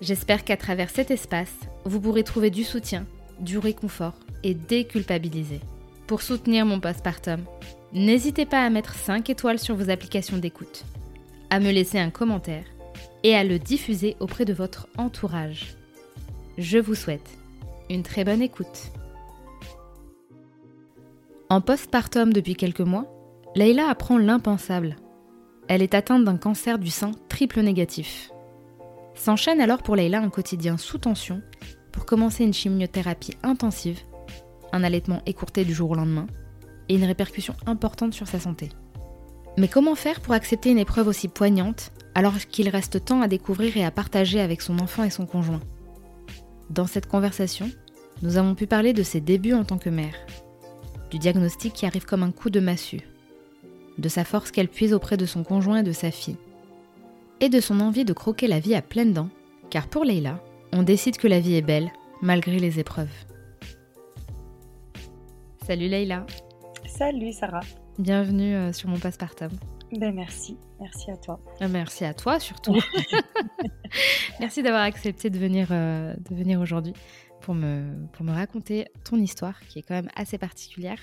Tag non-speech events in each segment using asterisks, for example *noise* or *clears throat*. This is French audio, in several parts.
J'espère qu'à travers cet espace, vous pourrez trouver du soutien, du réconfort et déculpabiliser. Pour soutenir mon postpartum, n'hésitez pas à mettre 5 étoiles sur vos applications d'écoute, à me laisser un commentaire et à le diffuser auprès de votre entourage. Je vous souhaite une très bonne écoute. En postpartum depuis quelques mois, Leïla apprend l'impensable. Elle est atteinte d'un cancer du sein triple négatif. S'enchaîne alors pour Leïla un quotidien sous tension pour commencer une chimiothérapie intensive, un allaitement écourté du jour au lendemain et une répercussion importante sur sa santé. Mais comment faire pour accepter une épreuve aussi poignante alors qu'il reste tant à découvrir et à partager avec son enfant et son conjoint? Dans cette conversation, nous avons pu parler de ses débuts en tant que mère, du diagnostic qui arrive comme un coup de massue, de sa force qu'elle puise auprès de son conjoint et de sa fille, et de son envie de croquer la vie à pleines dents, car pour Leila, on décide que la vie est belle malgré les épreuves. Salut Leila. Salut Sarah. Bienvenue euh, sur mon postpartum. Ben merci, merci à toi. Euh, merci à toi surtout. *laughs* merci d'avoir accepté de venir, euh, de venir aujourd'hui pour me, pour me raconter ton histoire qui est quand même assez particulière.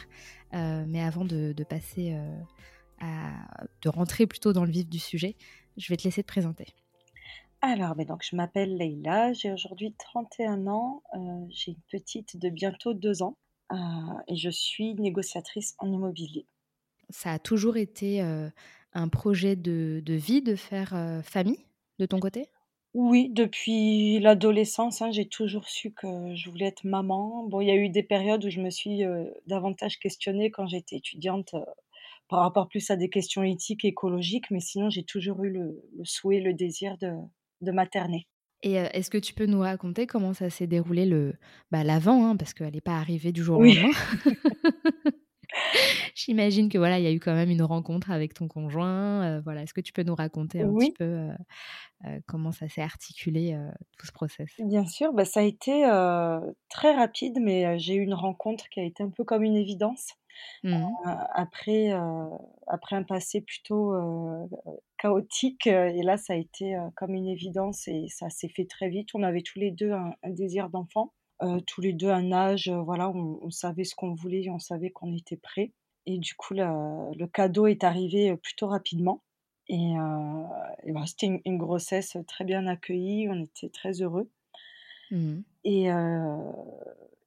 mais avant de, de passer à, de rentrer plutôt dans le vif du sujet, je vais te laisser te présenter. Alors, ben donc, je m'appelle Leïla, j'ai aujourd'hui 31 ans, euh, j'ai une petite de bientôt 2 ans euh, et je suis négociatrice en immobilier. Ça a toujours été euh, un projet de, de, vie de faire famille de ton côté? Oui, depuis l'adolescence, hein, j'ai toujours su que je voulais être maman. Bon, il y a eu des périodes où je me suis davantage questionnée quand j'étais étudiante par rapport plus à des questions éthiques et écologiques, mais sinon j'ai toujours eu le, souhait, le désir de, de materner. Et euh, est-ce que tu peux nous raconter comment ça s'est déroulé le bah, l'avant, hein, parce qu'elle n'est pas arrivée du jour au lendemain. *laughs* *laughs* J'imagine que voilà, il y a eu quand même une rencontre avec ton conjoint. Euh, voilà, est-ce que tu peux nous raconter un petit peu euh, comment ça s'est articulé tout ce process? Bien sûr, bah, ça a été très rapide, mais j'ai eu une rencontre qui a été un peu comme une évidence. Mmh. après, après un passé plutôt chaotique, et là, ça a été comme une évidence et ça s'est fait très vite. On avait tous les deux un, désir d'enfant, tous les deux un âge, voilà, on, savait ce qu'on voulait, on savait qu'on était prêt. Et du coup, le cadeau est arrivé plutôt rapidement. Et, c'était une, grossesse très bien accueillie, on était très heureux. Mmh. Et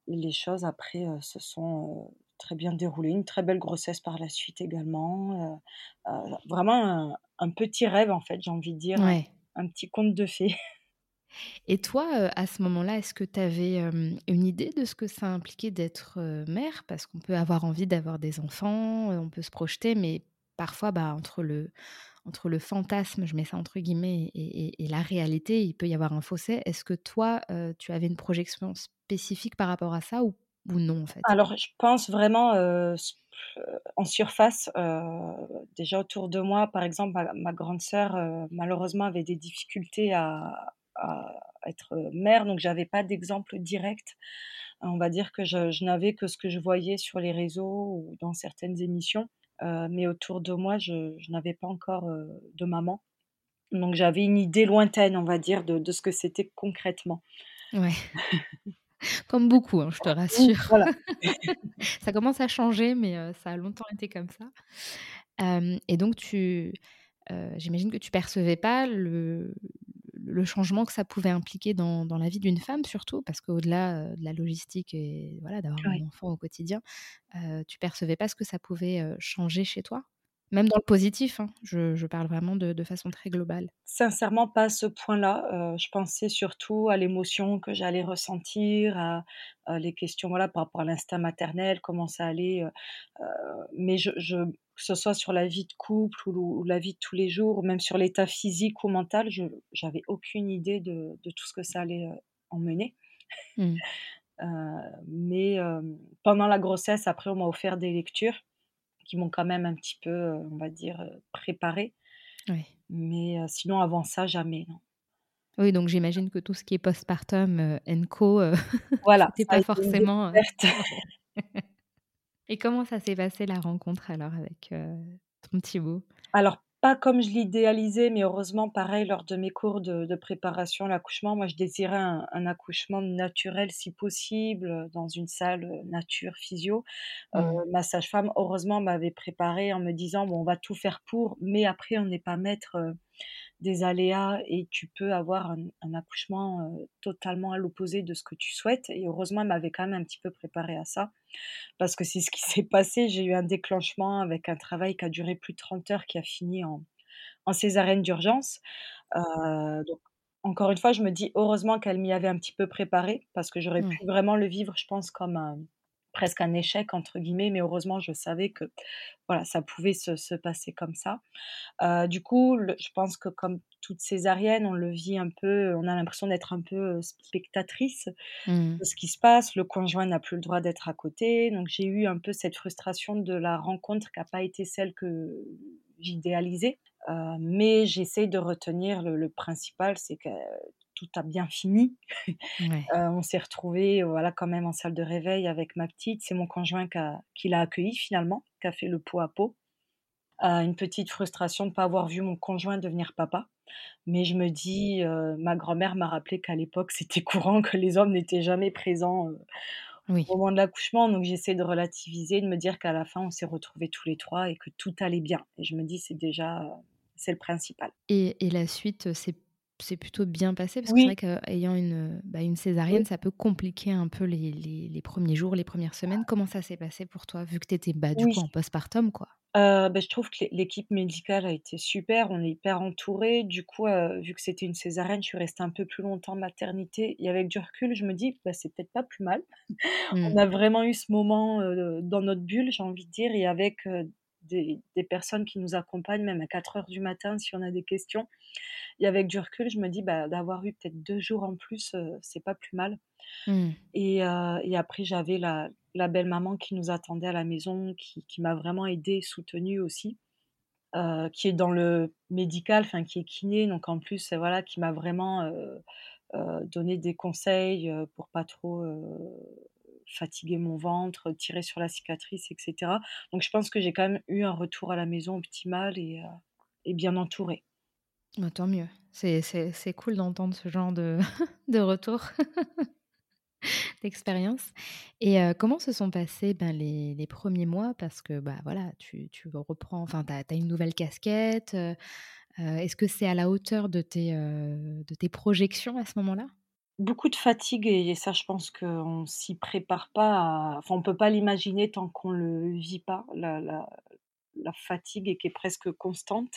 les choses après se sont très bien déroulé, une très belle grossesse par la suite également. Euh, euh, vraiment un, petit rêve en fait, j'ai envie de dire, un, petit conte de fées. *laughs* Et toi, euh, à ce moment-là, est-ce que tu avais une idée de ce que ça impliquait d'être mère? Parce qu'on peut avoir envie d'avoir des enfants, on peut se projeter, mais parfois, bah, entre le, entre le fantasme, je mets ça entre guillemets, et, et la réalité, il peut y avoir un fossé. Est-ce que toi, tu avais une projection spécifique par rapport à ça ou ou non en fait? Alors je pense vraiment en surface, déjà autour de moi, par exemple, ma, grande sœur malheureusement avait des difficultés à, être mère, donc j'avais pas d'exemple direct. On va dire que je, n'avais que ce que je voyais sur les réseaux ou dans certaines émissions, mais autour de moi, je, n'avais pas encore de maman. Donc j'avais une idée lointaine, on va dire, de, de ce que c'était concrètement. Ouais. *laughs* Comme beaucoup, hein, je te rassure. Voilà. *laughs* ça commence à changer, mais ça a longtemps été comme ça. et donc, tu, j'imagine que tu percevais pas le, le changement que ça pouvait impliquer dans dans la vie d'une femme surtout, parce qu'au-delà, de la logistique et voilà, d'avoir un enfant au quotidien, tu percevais pas ce que ça pouvait, changer chez toi? Même dans le positif, hein, je je parle vraiment de de façon très globale. Sincèrement, pas à ce point-là, je pensais surtout à l'émotion que j'allais ressentir, à à les questions, voilà, par rapport à l'instinct maternel, comment ça allait, mais je je que ce soit sur la vie de couple ou ou la vie de tous les jours ou même sur l'état physique ou mental, je j'avais aucune idée de de tout ce que ça allait, emmener. Mmh. *laughs* Mais pendant la grossesse, après, on m'a offert des lectures qui m'ont quand même un petit peu, heu, on va dire, heu, préparée. Ouais. Mais heu, sinon avant ça, jamais, non. Oui, donc j'imagine que tout ce qui est postpartum, heu, and co, heu, *laughs* Voilà, c'était pas forcément. *laughs* Et comment ça s'est passé la rencontre alors avec, ton petit bout? Alors, pas comme je l'idéalisais, mais heureusement, pareil, lors de mes cours de de préparation à l'accouchement, moi, je désirais un un accouchement naturel si possible, heu, dans une salle, heu, nature, physio. Heu, Mmh. ma sage-femme, heureusement, m'avait préparée en me disant: «Bon, on va tout faire pour, mais après on n'est pas maître, des aléas et tu peux avoir un un accouchement, totalement à l'opposé de ce que tu souhaites» et heureusement, elle m'avait quand même un petit peu préparée à ça. Parce que c'est ce qui *laughs* s'est passé, j'ai eu un déclenchement avec un travail qui a duré plus de 30 heures, qui a fini en en césarienne d'urgence. Donc encore une fois, je me dis: «Heureusement qu'elle m'y avait un petit peu préparée», parce que j'aurais pu Ouais. vraiment le vivre, je pense, comme un presque un «échec» entre guillemets, mais heureusement, je savais que, voilà, ça pouvait se se passer comme ça. Heu, du coup, le je pense que comme toute césarienne, on le vit un peu, on a l'impression d'être un peu, heu, spectatrice Mmh. de ce qui se passe. Le conjoint n'a plus le droit d'être à côté, donc j'ai eu un peu cette frustration de la rencontre qui a pas été celle que j'idéalisais. Heu, mais j'essaye de retenir le le principal, c'est que tout a bien fini. Ouais. Heu, *laughs* on s'est retrouvés, voilà, quand même en salle de réveil avec ma petite. C'est mon conjoint qui a qui l'a accueillie finalement, qui a fait le pot à pot. Une petite frustration de pas avoir vu mon conjoint devenir papa. Mais je me dis, heu, ma grand-mère m'a rappelé qu'à l'époque, *laughs* c'était courant que les hommes n'étaient jamais présents, Oui. au moment de l'accouchement. Donc j'essaie de relativiser, de me dire qu'à la fin, on s'est retrouvés tous les 3 et que tout allait bien. Et je me dis: «C'est déjà, c'est le principal». Et et la suite, s'est s'est plutôt bien passée? Parce que c'est vrai qu'ayant une, bah, une Oui. césarienne, ça peut compliquer un peu les les les 1ers jours, les 1res semaines. Comment ça s'est passé pour toi? Vu que tu étais, bah, du Oui. coup, en postpartum, quoi? Heu, beh, je trouve que l'é l'équipe médicale a été super, on est hyper entourés. Du coup, heu, vu que c'était une césarienne, je suis restée un peu plus longtemps en maternité et avec du recul, je me dis: «Bah, c'est peut-être pas plus mal». *laughs* Mmh. On a vraiment eu ce moment, heu, dans notre bulle, j'ai envie de dire et avec, heu, des des personnes qui nous accompagnent, même à 4:00 du matin si on a des questions. Et avec du recul, je me dis: «Bah, d'avoir eu peut-être 2 jours en plus, heu, c'est pas plus mal». Mmh. Et heu, et après j'avais la la belle-maman qui nous attendait à la maison, qui qui m'a vraiment aidée, soutenue aussi, heu, qui est dans le médical, enfin qui est kiné, donc en plus, voilà, qui m'a vraiment, heu, donné des conseils, pour pas trop, fatiguer mon ventre, tirer sur la cicatrice et cetera. Donc je pense que j'ai quand même eu un retour à la maison optimal et et bien entourée. Bah, tant mieux. C'est cool d'entendre ce genre de *laughs* de retour *laughs* d'expérience. Et heu, comment se sont passés, ben, les les 1ers mois? Parce que, bah, voilà, tu tu reprends enfin, tu as une nouvelle casquette, heu, est-ce que c'est à la hauteur de tes, de tes projections à ce moment-là? Beaucoup de fatigue et ça, je pense qu'on s'y prépare pas enfin, on peut pas l'imaginer tant qu'on le vit pas, la la fatigue qui est presque constante.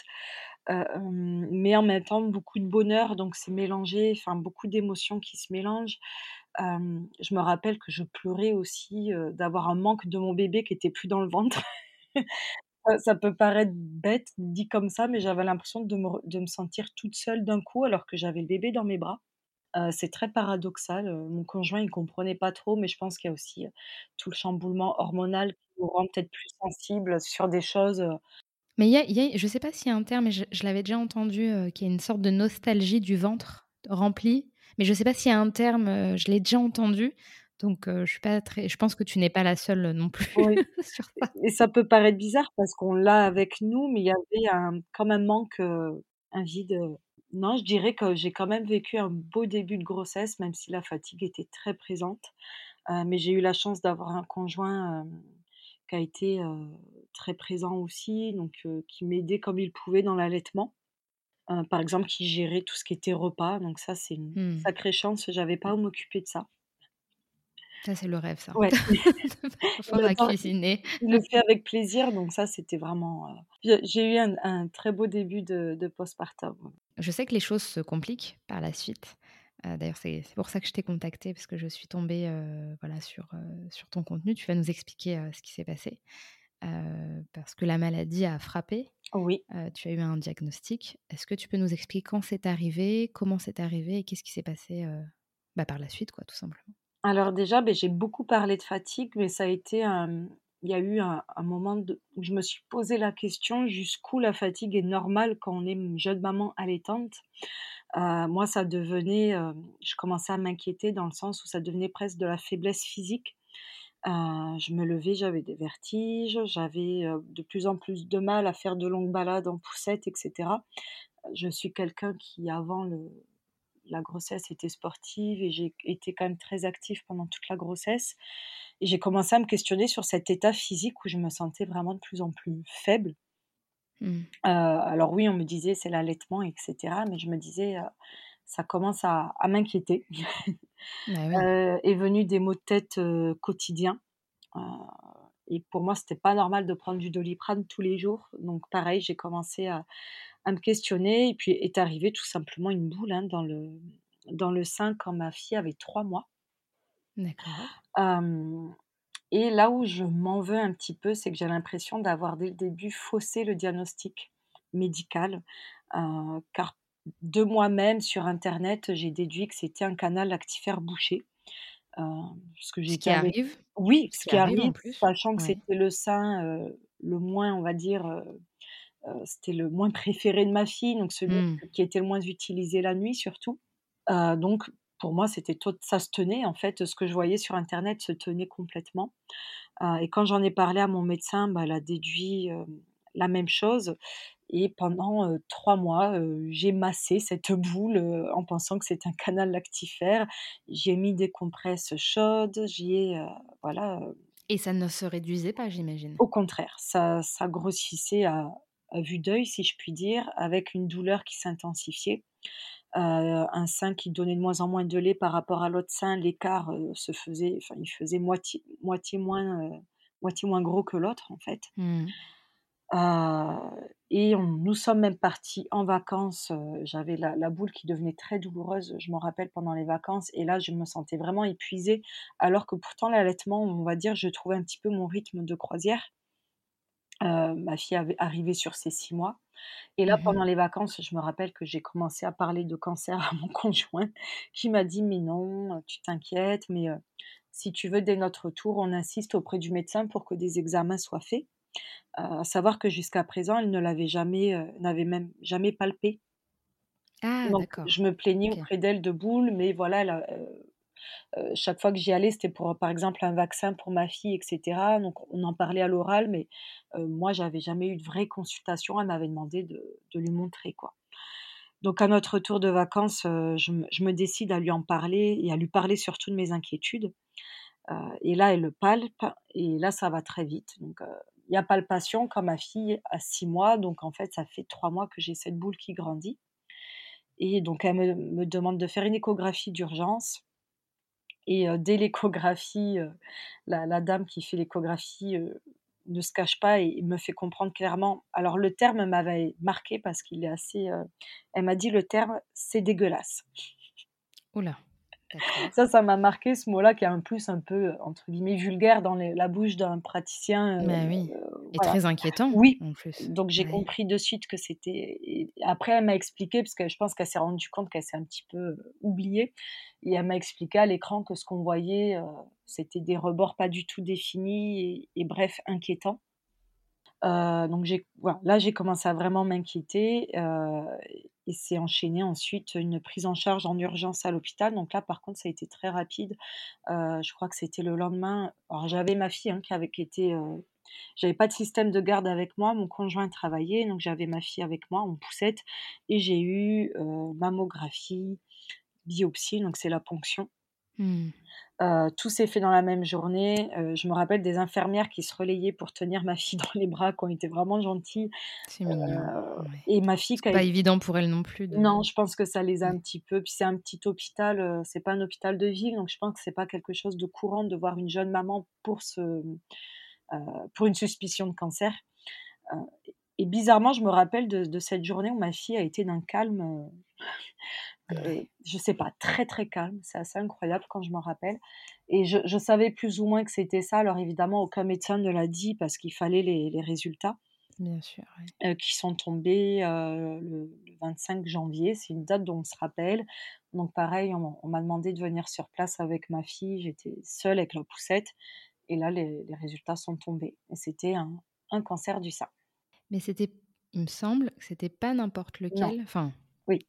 Heu, hem, mais en même temps, beaucoup de bonheur, donc c'est mélangé, enfin, beaucoup d'émotions qui se mélangent. Je me rappelle que je pleurais aussi, d'avoir un manque de mon bébé qui était plus dans le ventre. *laughs* Ça peut paraître bête dit comme ça, mais j'avais l'impression de me de me sentir toute seule d'un coup, alors que j'avais le bébé dans mes bras. C'est très paradoxal, mon conjoint, il comprenait pas trop, mais je pense qu'il y a aussi, tout le chamboulement hormonal qui nous rend peut-être plus sensibles sur des choses, Mais il y a il y a je sais pas s'il y a un terme, mais je je l'avais déjà entendu, heu, qu'il y a une sorte de nostalgie du ventre rempli, mais je sais pas s'il y a un terme, je l'ai déjà entendu, donc je suis pas très je pense que tu n'es pas la seule non plus Oui, *laughs* sur ça. et ça peut paraître bizarre parce qu'on l'a avec nous, mais il y avait un comme un manque, un vide. Non, je dirais que j'ai quand même vécu un beau début de grossesse, même si la fatigue était très présente. Mais j'ai eu la chance d'avoir un conjoint, qui a été, très présent aussi, donc qui m'aidait comme il pouvait dans l'allaitement. par exemple, qui gérait tout ce qui était repas, donc ça, c'est une Mmh. sacrée chance, j'avais pas à m'occuper de ça. Ça, c'est le rêve, ça, Ouais. *laughs* *laughs* à cuisiner. Il le fait avec plaisir, donc ça, c'était vraiment, j'ai j'ai eu un un très beau début de de postpartum. Je sais que les choses se compliquent par la suite. D'ailleurs, c'est pour ça que je t'ai contactée parce que je suis tombée, voilà, sur, ton contenu. Tu vas nous expliquer, ce qui s'est passé, parce que la maladie a frappé. Oui. Tu as eu un diagnostic. Est-ce que tu peux nous expliquer quand c'est arrivé, comment c'est arrivé et qu'est-ce qui s'est passé, bah, par la suite, quoi, tout simplement? Alors déjà, j'ai beaucoup parlé de fatigue, mais ça a été, hem, il y a eu un moment où je me suis posé la question jusqu'où la fatigue est normale quand on est une jeune maman allaitante. Heu, moi, ça devenait, heu, je commençais à m'inquiéter dans le sens où ça devenait presque de la faiblesse physique. Heu, je me levais, j'avais des vertiges, j'avais, de plus en plus de mal à faire de longues balades en poussette et cetera. Je suis quelqu'un qui avant le la grossesse était sportive et j'ai été quand même très active pendant toute la grossesse et j'ai commencé à me questionner sur cet état physique où je me sentais vraiment de plus en plus faible. Mmh. Heu, alors oui, on me disait: «C'est l'allaitement» et cetera, mais je me disais, «Ça commence à à m'inquiéter». Bah, *laughs* oui. Heu, est venu des maux de tête, quotidiens, et pour moi, c'était pas normal de prendre du Doliprane tous les jours, donc pareil, j'ai commencé à à me questionner et puis est arrivée tout simplement une boule, hein, dans le dans le sein quand ma fille avait 3 mois. D'accord. Et là où je m'en veux un petit peu, c'est que j'ai l'impression d'avoir dès le début faussé le diagnostic médical, car de moi-même sur internet, j'ai déduit que c'était un canal lactifère bouché, puisque Ce qui arrive oui, ce qui qui arrive en plus, sachant que ouais. c'était le sein, heu, le moins, on va dire, heu, c'était le moins *laughs* préféré de ma fille, donc celui Mmh. qui était le moins utilisé la nuit surtout. Donc pour moi, c'était tot ça se tenait en fait, ce que je voyais sur internet se tenait complètement. Et quand j'en ai parlé à mon médecin, bah, elle a déduit, la même chose et pendant, 3 mois, j'ai massé cette *laughs* boule, en pensant que c'était un canal lactifère. J'ai mis des compresses chaudes, j'ai, heu, voilà, Et ça ne se réduisait pas, j'imagine? Au contraire, ça ça grossissait à à vue d'œil, si je puis dire, avec une douleur qui s'intensifiait. Un sein qui donnait de moins en moins de lait par rapport à l'autre sein, l'écart, se faisait enfin, il faisait moitié moitié moins, moitié moins gros que l'autre, en fait. Mmh. Et on nous sommes même partis en vacances, j'avais la la boule qui devenait très douloureuse, je m'en rappelle pendant les vacances et là, je me sentais vraiment épuisée, alors que pourtant l'allaitement, on va dire, je trouvais un petit peu mon rythme de croisière. Ma fille avait arrivait sur ses 6 mois et là, Mmh mh. pendant les vacances, je me rappelle que j'ai commencé à parler de cancer à mon *laughs* conjoint qui m'a dit: «Mais non, tu t'inquiètes, mais si tu veux, dès notre retour, on insiste auprès du médecin pour que des examens soient faits». À savoir que jusqu'à présent, elle ne l'avait jamais, heu, n'avait même jamais palpé. Ah Donc je me plaignais auprès d'elle de boules, mais voilà, elle a, heu heu, chaque fois que j'y allais, c'était pour, par exemple, un vaccin pour ma fille et cetera. Donc on en parlait à l'oral, mais heu, moi, j'avais jamais eu de vraie consultation. Elle m'avait demandé de de lui montrer, quoi. Donc à notre retour de vacances, je me je me décide à lui en parler et à lui parler surtout de mes inquiétudes. Et là, elle le palpe et là, ça va très vite. Donc il y a palpation quand ma fille a 6 mois, donc en fait, ça fait 3 mois que j'ai cette boule qui grandit et donc elle me demande de faire une échographie d'urgence et dès l'échographie, la dame qui fait l'échographie, ne se cache pas et me fait comprendre clairement alors le terme m'avait marqué parce qu'il est assez, elle m'a dit le terme: «C'est dégueulasse». D'accord. Ça, ça m'a marqué ce mot-là qui est en plus un peu, entre guillemets «vulgaire» dans les la bouche d'un praticien, heu, Bah oui et voilà. très inquiétant, Oui, en plus. donc j'ai oui. compris de suite que c'était et après elle m'a expliqué parce que je pense qu'elle s'est rendue compte qu'elle s'est un petit peu, heu, oubliée et elle m'a expliqué à l'écran que ce qu'on voyait, c'était des rebords pas du tout définis et et bref inquiétants. Heu, donc voilà, là j'ai commencé à vraiment m'inquiéter, heu et s'est enchaîné ensuite une prise en charge en urgence à l'hôpital. Donc là, par contre, ça a été très rapide. Heu, je crois que c'était le lendemain alors j'avais ma fille, hein, qui avait heu j'avais pas de système de garde avec moi, mon conjoint travaillait, donc j'avais ma fille avec moi en poussette et j'ai eu, mammographie, biopsie, donc c'est la ponction. Mmh. tout s'est fait dans la même journée. je me rappelle des infirmières qui se relayaient pour tenir ma fille *laughs* dans les bras, qui ont été vraiment gentilles. C'est mignon. Et ma fille C'est pas évident pour elle non plus Non, je pense que ça les a un petit peu. Puis c'est un petit hôpital, c'est pas un hôpital de ville, donc je pense que c'est pas quelque chose de courant de voir une jeune maman pour ce pour une suspicion de cancer. et bizarrement, je me rappelle de cette journée où ma fille a été d'un calme, je je sais pas, très très calme. C'est assez incroyable quand je me rappelle. Et je, savais plus ou moins que c'était ça. Alors évidemment, aucun médecin ne l'a dit parce qu'il fallait les, résultats. Bien sûr. qui sont tombés le, 25 janvier. C'est une date dont on se rappelle. Donc pareil, on, m'a demandé de venir sur place avec ma fille. J'étais seule avec la poussette. Et là, les, résultats sont tombés. Et c'était un, un, cancer du sein. Mais c'était, il me semble, que c'était pas n'importe lequel. Enfin, oui.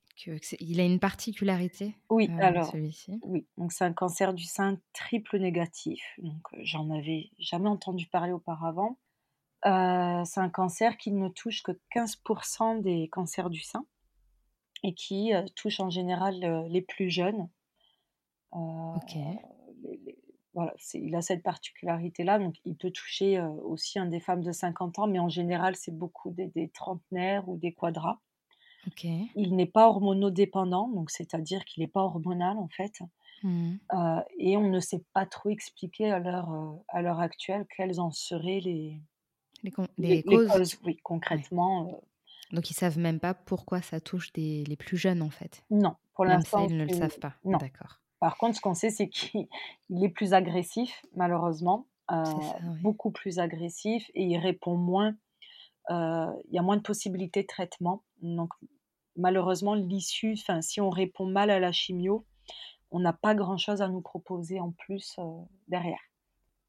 Il a une particularité, Oui, euh, alors, celui-ci. oui, donc c'est un cancer du sein triple négatif. Donc, euh, j'en avais jamais entendu parler auparavant. Euh, c'est un cancer qui ne touche que 15% des cancers du sein et qui touche en général les plus jeunes. Ok. voilà, il a cette particularité-là, donc il peut toucher aussi un des femmes de 50 ans, mais en général, c'est beaucoup des, des trentenaires ou des quadras. Il n'est pas hormonodépendant, donc c'est-à-dire qu'il n'est pas hormonal en fait. Mmh. Euh, et on ne sait pas trop expliquer à l'heure, euh, à l'heure actuelle quelles en seraient les, Les, causes. Oui, concrètement. Euh donc ils savent même pas pourquoi ça touche des, les plus jeunes en fait. non, pour l'instant, ils ne le savent pas. non. D'accord. Par contre, ce qu'on sait, c'est qu'il est plus agressif, malheureusement, beaucoup plus agressif, et il répond moins il y a moins de possibilités de traitement. Donc, malheureusement, l'issue, si on répond mal à la chimio, on n'a pas grand-chose à nous proposer en plus euh, derrière.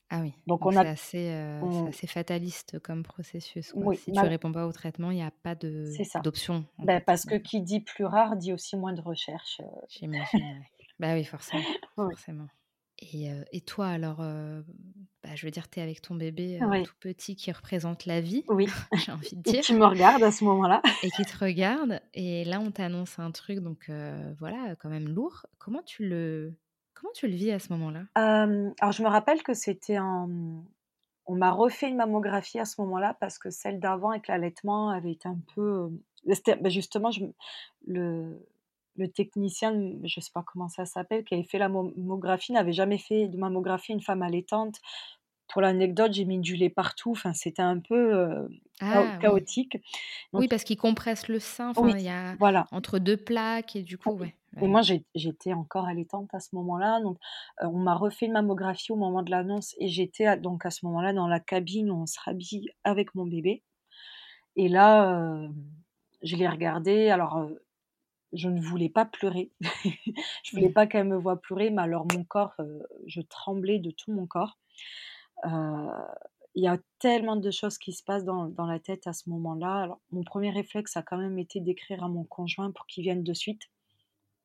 Ah oui, donc, on a... c'est assez, euh, assez, fataliste comme processus. si tu ne réponds pas au traitement, il n'y a pas d'option. Ben, parce que qui dit plus rare dit aussi moins de recherche. J'imagine, bah oui, forcément. *laughs* forcément. Et, toi, alors, bah, je veux dire, tu es avec ton bébé tout petit qui représente la vie, oui. *laughs* j'ai *laughs* envie de dire. Et qui me regarde à ce moment-là. et qui te regarde. Et là, on t'annonce un truc, donc voilà, quand même lourd. Comment tu le, Comment tu le vis à ce moment-là? Alors, je me rappelle que c'était en... On m'a refait une mammographie à ce moment-là parce que celle d'avant avec l'allaitement avait été un peu... Bah, justement, je... le le technicien, je ne sais pas comment ça s'appelle, qui avait fait la mammographie, n'avait jamais fait de mammographie une femme allaitante. Pour l'anecdote, j'ai mis du lait partout. Enfin, c'était un peu euh, ah chaotique. oui, parce qu'il compresse le sein. Enfin, il y a voilà. entre deux plaques et du coup, ouais. Et moi, j'étais encore allaitante à ce moment-là. Donc, euh, on m'a refait une mammographie au moment de l'annonce et j'étais donc à ce moment-là dans la cabine où on se rhabille avec mon bébé. Et là, euh, je l'ai regardé. Alors, je ne voulais pas pleurer. *laughs* je voulais mmh. pas qu'elle me voie pleurer, mais alors mon corps, je tremblais de tout mon corps. Il y a tellement de choses qui se passent dans, la tête à ce moment-là. Alors, mon premier réflexe a quand même été d'écrire à mon conjoint pour qu'il vienne de suite.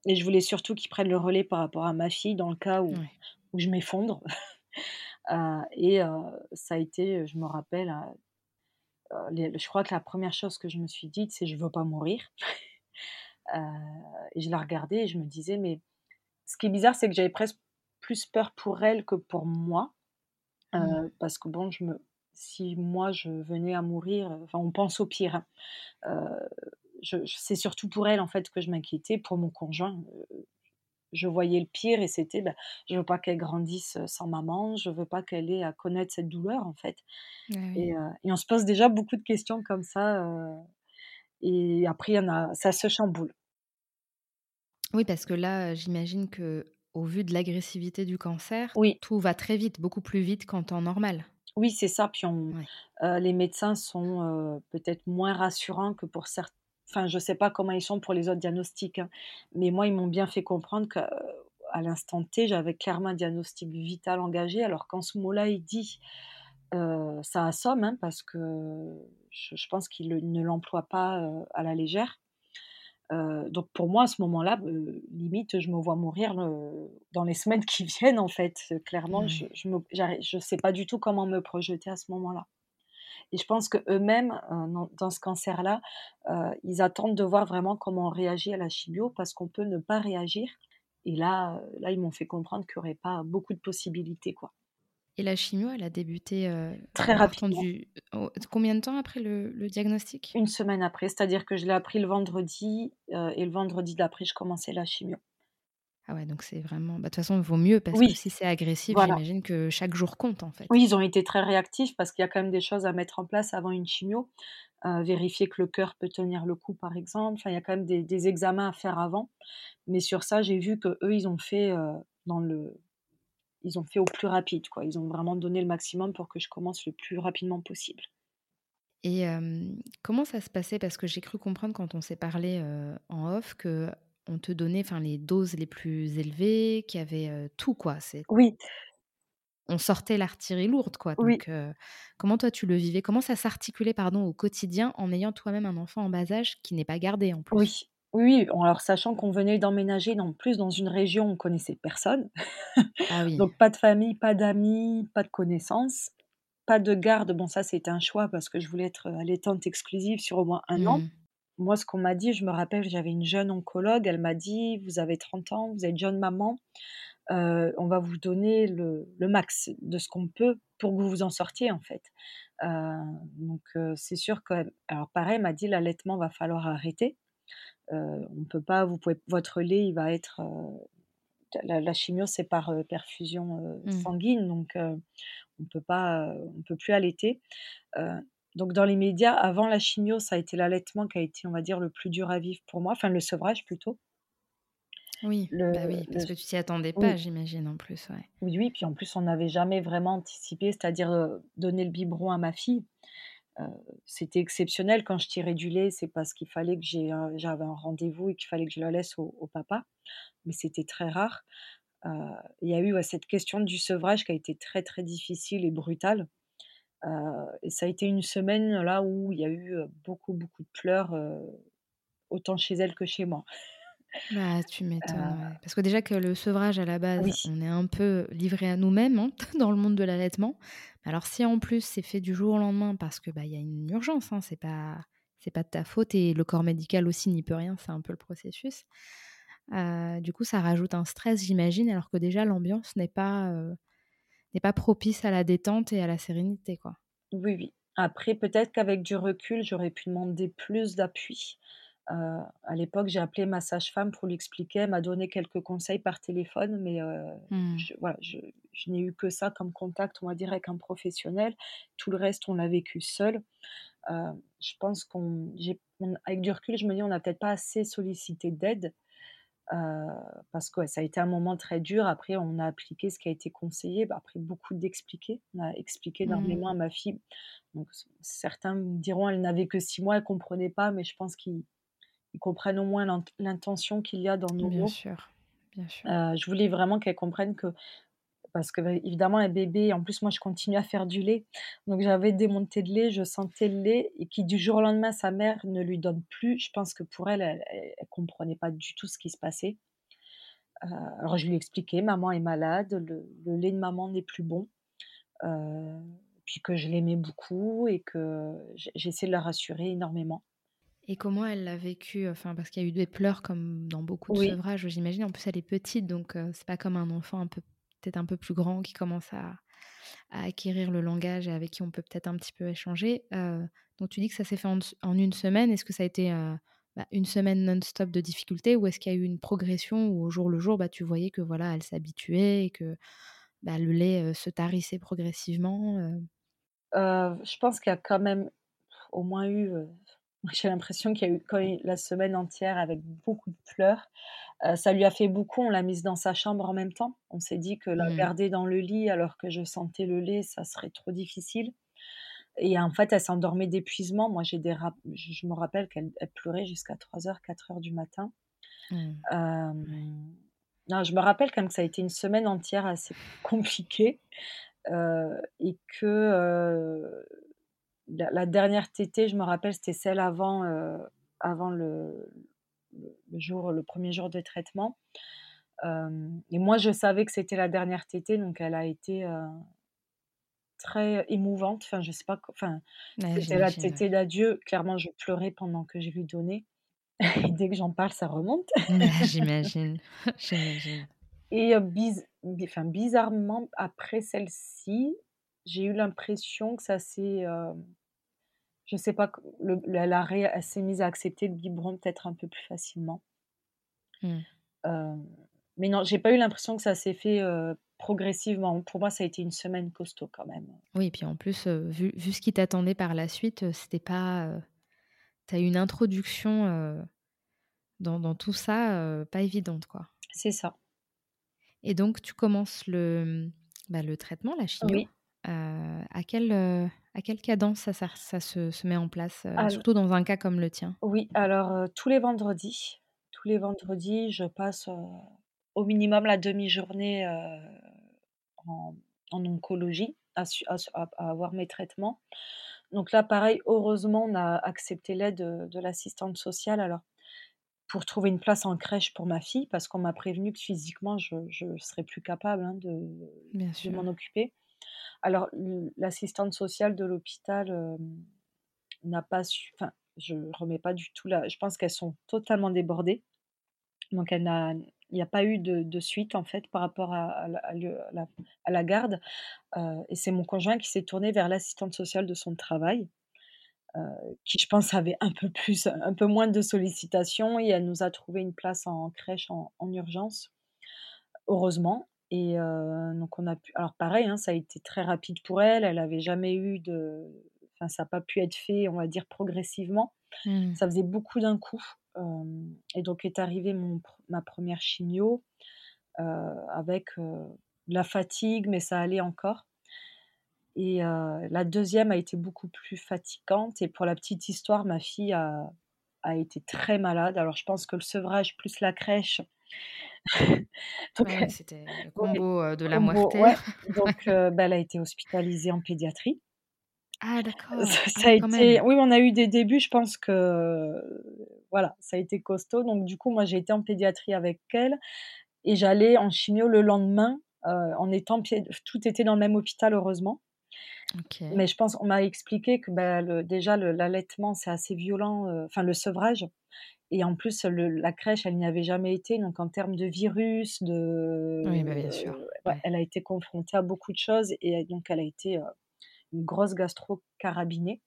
Et je voulais surtout qu'il prenne le relais par rapport à ma fille dans le cas où, où je m'effondre. *laughs* et ça a été, je me rappelle, je crois que la première chose que je me suis dite, c'est je veux pas mourir. Et je la regardais et je me disais, mais ce qui est bizarre, c'est que j'avais presque plus peur pour elle que pour moi. Mmh. Parce que bon, je me, si moi je venais à mourir, enfin on pense au pire. Hein. c'est surtout pour elle en fait que je m'inquiétais, pour mon conjoint. je voyais le pire et c'était, bah, je veux pas qu'elle grandisse sans maman, je veux pas qu'elle ait à connaître cette douleur en fait. Et, et, on se pose déjà beaucoup de questions comme ça et après, y en a, ça se chamboule. Oui, parce que là, j'imagine que au vu de l'agressivité du cancer, oui. tout va très vite, beaucoup plus vite qu'en temps normal. Oui, c'est ça. Puis les médecins sont peut-être moins rassurants que pour certains. Enfin, je ne sais pas comment ils sont pour les autres diagnostics, hein, mais moi, ils m'ont bien fait comprendre qu'à l'instant T, j'avais clairement un diagnostic vital engagé. Alors, quand ce mot-là est dit, ça assomme, hein, parce que je, pense qu'il ne l'emploie pas à la légère. donc pour moi, à ce moment-là, limite, je me vois mourir dans les *laughs* semaines qui viennent, en fait. Clairement, mmh. je ne sais pas du tout comment me projeter à ce moment-là. Et je pense qu'eux-mêmes, dans, ce cancer-là, ils attendent de voir vraiment comment on réagit à la chimio, parce qu'on peut ne pas réagir. et là, là ils m'ont fait comprendre qu'il n'y aurait pas beaucoup de possibilités. quoi. Et la chimio, elle a débuté très rapidement. Oh, combien de temps après le, diagnostic? Une semaine après, c'est-à-dire que je l'ai appris le vendredi et le vendredi d'après, je commençais la chimio. Ah ouais, donc c'est vraiment. Bah, de toute façon, il vaut mieux parce que si c'est agressif, j'imagine que chaque jour compte en fait. Oui, ils ont été très réactifs parce qu'il y a quand même des choses à mettre en place avant une chimio. vérifier que le cœur peut tenir le coup, par exemple. Enfin, il y a quand même des, examens à faire avant. Mais sur ça, j'ai vu que eux, ils ont fait dans le, ils ont fait au plus rapide, quoi. Ils ont vraiment donné le maximum pour que je commence le plus rapidement possible. Et comment ça se passait? Parce que j'ai cru comprendre quand on s'est parlé en off que on te donnait enfin les doses les plus élevées, qu'il y avait tout quoi. C'est oui. On sortait l'artillerie lourde quoi. Donc comment toi tu le vivais? Comment ça s'articulait pardon au quotidien en ayant toi-même un enfant en bas âge qui n'est pas gardé en plus? Oui. Oui, alors sachant qu'on venait d'emménager en plus dans une région où on connaissait personne. Ah oui. Donc pas de famille, pas d'amis, pas de connaissances, pas de garde. Bon ça c'était un choix parce que je voulais être allaitante exclusive sur au moins un an. Mmh moi, ce qu'on m'a dit, je me rappelle, j'avais une jeune oncologue, elle m'a dit, vous avez 30 ans, vous êtes jeune maman, euh, on va vous donner le, max de ce qu'on peut pour que vous vous en sortiez, en fait. Euh, donc, euh, c'est sûr que, alors pareil, elle m'a dit, l'allaitement va falloir arrêter. On peut pas, vous pouvez, votre lait, il va être, la, chimio, c'est par perfusion mmh. sanguine, donc on peut pas, on peut plus allaiter. Donc dans les médias, avant la chimio, ça a été l'allaitement qui a été, on va dire, le plus dur à vivre pour moi, enfin le sevrage plutôt. Oui, bah oui parce que tu t'y attendais pas, j'imagine en plus. Ouais. Oui, oui, puis en plus on n'avait jamais vraiment anticipé, c'est-à-dire donner le biberon à ma fille. C'était exceptionnel quand je tirais du lait, c'est parce qu'il fallait que j'avais un rendez-vous et qu'il fallait que je la laisse au, papa, mais c'était très rare. Il y a eu cette question du sevrage qui a été très très difficile et brutale et ça a été une semaine là où il y a eu beaucoup, beaucoup de pleurs, autant chez elle que chez moi. Bah, tu m'étonnes, Parce que déjà que le sevrage à la base, on est un peu livré à nous-mêmes hein, *laughs* dans le monde de l'allaitement. Alors si en plus c'est fait du jour au lendemain parce que bah il y a une urgence, hein, c'est pas c'est pas de ta faute et le corps médical aussi n'y peut rien, c'est un peu le processus. du coup, ça rajoute un stress, j'imagine, alors que déjà l'ambiance n'est pas n'est pas propice à la détente et à la sérénité, quoi. Oui, oui. Après, peut-être qu'avec du recul, j'aurais pu demander plus d'appui. Euh, à l'époque, j'ai appelé ma sage-femme pour lui expliquer. Elle m'a donné quelques conseils par téléphone, mais euh, mmh. je, voilà, je, n'ai eu que ça comme contact, on va dire, avec un professionnel. Tout le reste, on l'a vécu seul. Euh, je pense qu'on, avec du recul, je me dis, on n'a peut-être pas assez sollicité d'aide. Euh, parce que ça a été un moment très dur. Après, on a appliqué ce qui a été conseillé. Bah, après, beaucoup d'expliquer. On a expliqué mmh. énormément à ma fille. Donc, certains me diront, elle n'avait que six mois, elle ne comprenait pas, mais je pense qu'ils comprennent au moins l'intention qu'il y a dans nos Bien mots. sûr. Bien sûr. Euh, je voulais vraiment qu'elle comprenne que parce que bah, évidemment un bébé en plus moi je continue à faire du lait donc j'avais des montées de lait je sentais le lait et qui du jour au lendemain sa mère ne lui donne plus je pense que pour elle elle, elle, comprenait pas du tout ce qui se passait euh, alors je lui ai expliqué maman est malade le, lait de maman n'est plus bon euh, puis que je l'aimais beaucoup et que j'essaie de la rassurer énormément et comment elle l'a vécu Enfin, parce qu'il y a eu des pleurs comme dans beaucoup de sevrages, j'imagine. En plus, elle est petite, donc euh, c'est pas comme un enfant un peu peut-être un peu plus grand, qui commence à, acquérir le langage et avec qui on peut peut-être un petit peu échanger. Euh, donc tu dis que ça s'est fait en, une semaine. Est-ce que ça a été euh, bah, une semaine non-stop de difficultés ou est-ce qu'il y a eu une progression où au jour le jour, bah, tu voyais que voilà, elle s'habituait et que bah, le lait euh, se tarissait progressivement Je pense qu'il y a quand même au moins eu j'ai l'impression qu'il y a eu quand la semaine entière avec beaucoup de pleurs. Euh, ça lui a fait beaucoup. On l'a mise dans sa chambre en même temps. On s'est dit que la mmh. garder dans le lit alors que je sentais le lait, ça serait trop difficile. Et en fait, elle s'endormait d'épuisement. Moi, j'ai des je, me rappelle qu'elle pleurait jusqu'à 3h, 4h du matin. Mmh. non, je me rappelle quand même que ça a été une semaine entière assez compliquée euh, et que la, dernière tétée, je me rappelle, c'était celle avant, euh, avant le, le, jour, le premier jour de traitement. Euh, et moi, je savais que c'était la dernière tétée, donc elle a été euh, très émouvante. Enfin, je sais pas, enfin, c'était la tétée d'adieu. Clairement, je pleurais pendant que je lui donnais. *laughs* et dès que j'en parle, ça remonte. *laughs* J'imagine, *laughs* j'imagine. Et enfin, bizarrement, après celle-ci, j'ai eu l'impression que ça s'est, euh, je sais pas, le l'arrêt elle s'est mise à accepter le biberon peut-être un peu plus facilement. Mmh. mais non, j'ai pas eu l'impression que ça s'est fait, progressivement. Pour moi, ça a été une semaine costaud quand même. Oui, et puis en plus, vu vu ce qui t'attendait par la suite, c'était pas, tu as eu une introduction, dans dans tout ça, pas évidente, quoi. C'est ça. Et donc tu commences le, bah, le traitement, la chimio. Oui. À quelle, à quelle cadence ça ça ça se se met en place, surtout dans un cas comme le tien? Oui, alors, tous les vendredis tous les vendredis, je passe, au minimum la demi-journée, en oncologie, à avoir mes traitements. Donc là, pareil, heureusement, on a accepté l'aide, de l'assistante sociale, alors pour trouver une place en crèche pour ma fille, parce qu'on m'a prévenu que physiquement je ne serais plus capable, hein, de m'en occuper. Alors l'assistante sociale de l'hôpital, n'a pas su enfin, je remets pas du tout là je pense qu'elles sont totalement débordées. Donc n'a il n'y a pas eu de, suite en fait par rapport à, la, garde. Euh, et c'est mon conjoint qui s'est tourné vers l'assistante sociale de son travail, euh, qui je pense avait un peu plus, un peu moins de sollicitations et elle nous a trouvé une place en crèche en, urgence, heureusement. Et donc on a pu, alors pareil, hein, ça a été très rapide pour elle. Elle avait jamais eu de, enfin ça n'a pas pu être fait, on va dire progressivement. Mmh. Ça faisait beaucoup d'un coup et donc est arrivée mon, ma première chimio avec la fatigue, mais ça allait encore. Et la deuxième a été beaucoup plus fatigante. Et pour la petite histoire, ma fille a, a été très malade. Alors je pense que le sevrage plus la crèche. *laughs* c'était le combo de la moitié. *laughs* Donc bah, elle a été hospitalisée en pédiatrie. Ah d'accord. Ça, a été, oui, on a eu des débuts. Je pense que voilà, ça a été costaud. Donc du coup, moi, j'ai été en pédiatrie avec elle et j'allais en chimio le lendemain, euh, en étant tout était dans le même hôpital, heureusement. Mais je pense, on m'a expliqué que bah, le, déjà l'allaitement c'est assez violent, euh, enfin le sevrage. Et en plus, la crèche, elle n'y avait jamais été. Donc, en termes de virus, de. Oui, bah, bien sûr. Elle a été confrontée à beaucoup de choses. Et donc, elle a été une grosse gastro-carabinée.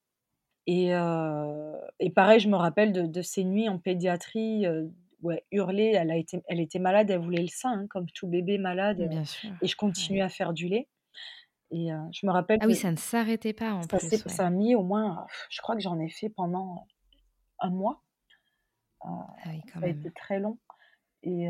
Et, euh, et, pareil, je me rappelle de, ces nuits en pédiatrie, euh, ouais, hurler, elle, a été, elle était malade, elle voulait le sein, hein, comme tout bébé malade. Bien sûr. Et je continuais à faire du lait. Et euh, je me rappelle. Ah oui, ça ne s'arrêtait pas en ça plus. Ça a mis au moins, je crois que j'en ai fait pendant un mois. ah oui, quand ça a été très long. Et,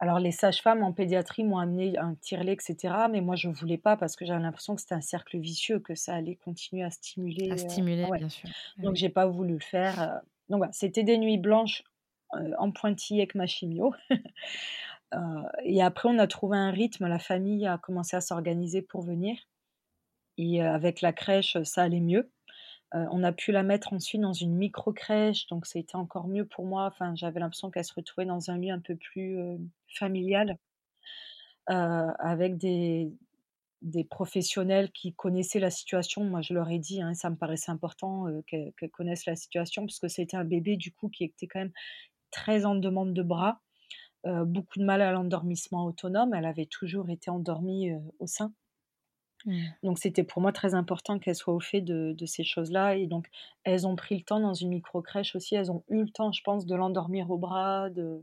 alors les sages-femmes en pédiatrie m'ont amené un tire-lait, etc. Mais moi, je ne voulais pas parce que j'avais l'impression que c'était un cercle vicieux, que ça allait continuer à stimuler. À stimuler, bien sûr. Donc, je j'ai pas voulu le faire. Donc, voilà, c'était des nuits blanches en pointillé avec ma chimio. *laughs* et après, on a trouvé un rythme. La famille a commencé à s'organiser pour venir. Et avec la crèche, ça allait mieux. On a pu la mettre ensuite dans une micro-crèche, donc c'était encore mieux pour moi. Enfin, j'avais l'impression qu'elle se retrouvait dans un lieu un peu plus, familial, avec des professionnels qui connaissaient la situation. Moi, je leur ai dit, hein, ça me paraissait important, qu'elles connaissent la situation parce que c'était un bébé, du coup, qui était quand même très en demande de bras, beaucoup de mal à l'endormissement autonome. Elle avait toujours été endormie, au sein. Mmh. Donc c'était pour moi très important qu'elles soient au fait de, ces choses-là. Et donc elles ont pris le temps dans une micro-crèche aussi, elles ont eu le temps, je pense, de l'endormir au bras. De...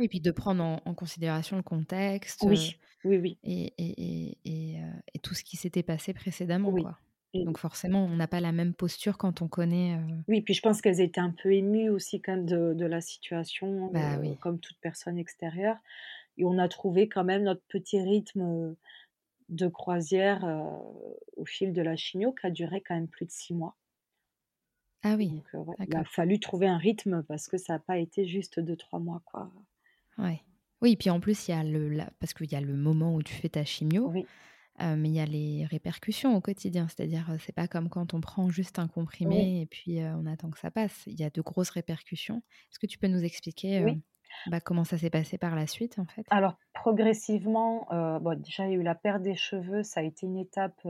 Et puis de prendre en, considération le contexte. Oui, oui, oui. Et, et, et, euh, et tout ce qui s'était passé précédemment. Quoi. Donc forcément, on n'a pas la même posture quand on connaît. Euh oui, puis je pense qu'elles étaient un peu émues aussi quand même de, la situation, bah, oui. comme toute personne extérieure. Et on a trouvé quand même notre petit rythme de croisière au fil de la chimio qui a duré quand même plus de six mois. Ah oui. il a fallu trouver un rythme parce que ça n'a pas été juste deux, trois mois. Quoi. Ouais. Oui, puis en plus, il y a le, parce qu'il y a le moment où tu fais ta chimio, mais il y a les répercussions au quotidien. C'est-à-dire, c'est pas comme quand on prend juste un comprimé et puis on attend que ça passe. Il y a de grosses répercussions. Est-ce que tu peux nous expliquer bah, comment ça s'est passé par la suite, en fait? Alors, progressivement, bon, déjà, il y a eu la perte des cheveux, ça a été une étape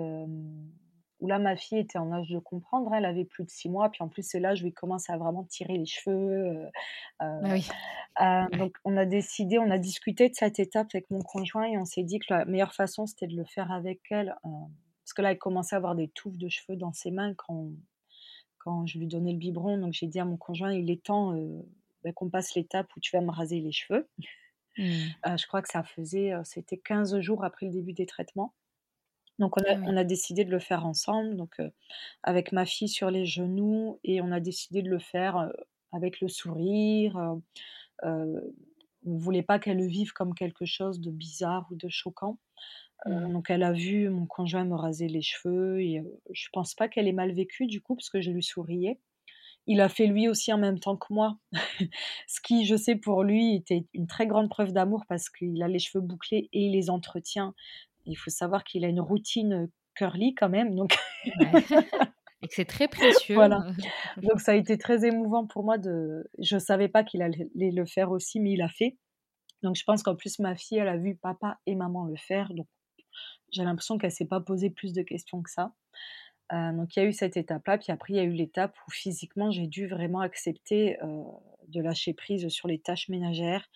où là, ma fille était en âge de comprendre, hein, elle avait plus de 6 mois, puis en plus, c'est là, je lui commence à vraiment tirer les cheveux, Ah oui. donc on a décidé, on a discuté de cette étape avec mon conjoint et on s'est dit que la meilleure façon, c'était de le faire avec elle, parce que là, elle commençait à avoir des touffes de cheveux dans ses mains quand quand je lui donnais le biberon, donc j'ai dit à mon conjoint: «Il est temps, bah, qu'on passe l'étape où tu vas me raser les cheveux». Mmh. je crois que ça faisait, c'était 15 jours après le début des traitements. Donc on a oui. on a décidé de le faire ensemble, donc avec ma fille sur les genoux et on a décidé de le faire, avec le sourire, on voulait pas qu'elle le vive comme quelque chose de bizarre ou de choquant. Mmh. donc elle a vu mon conjoint me raser les cheveux et je pense pas qu'elle ait mal vécu du coup parce que je lui souriais. Il a fait lui aussi en même temps que moi, *laughs* ce qui, je sais, pour lui était une très grande preuve d'amour parce qu'il a les cheveux bouclés et il les entretient. Il faut savoir qu'il a une routine, curly quand même, donc Ouais *laughs* et que c'est très précieux. voilà. *laughs* Donc ça a été très émouvant pour moi de je savais pas qu'il allait le faire aussi, mais il l'a fait. Donc je pense qu'en plus ma fille, elle a vu papa et maman le faire, donc j'ai l'impression qu'elle s'est pas posé plus de questions que ça. Donc il y a eu cette étape-là, puis après il y a eu l'étape où physiquement j'ai dû vraiment accepter, de lâcher prise sur les tâches ménagères.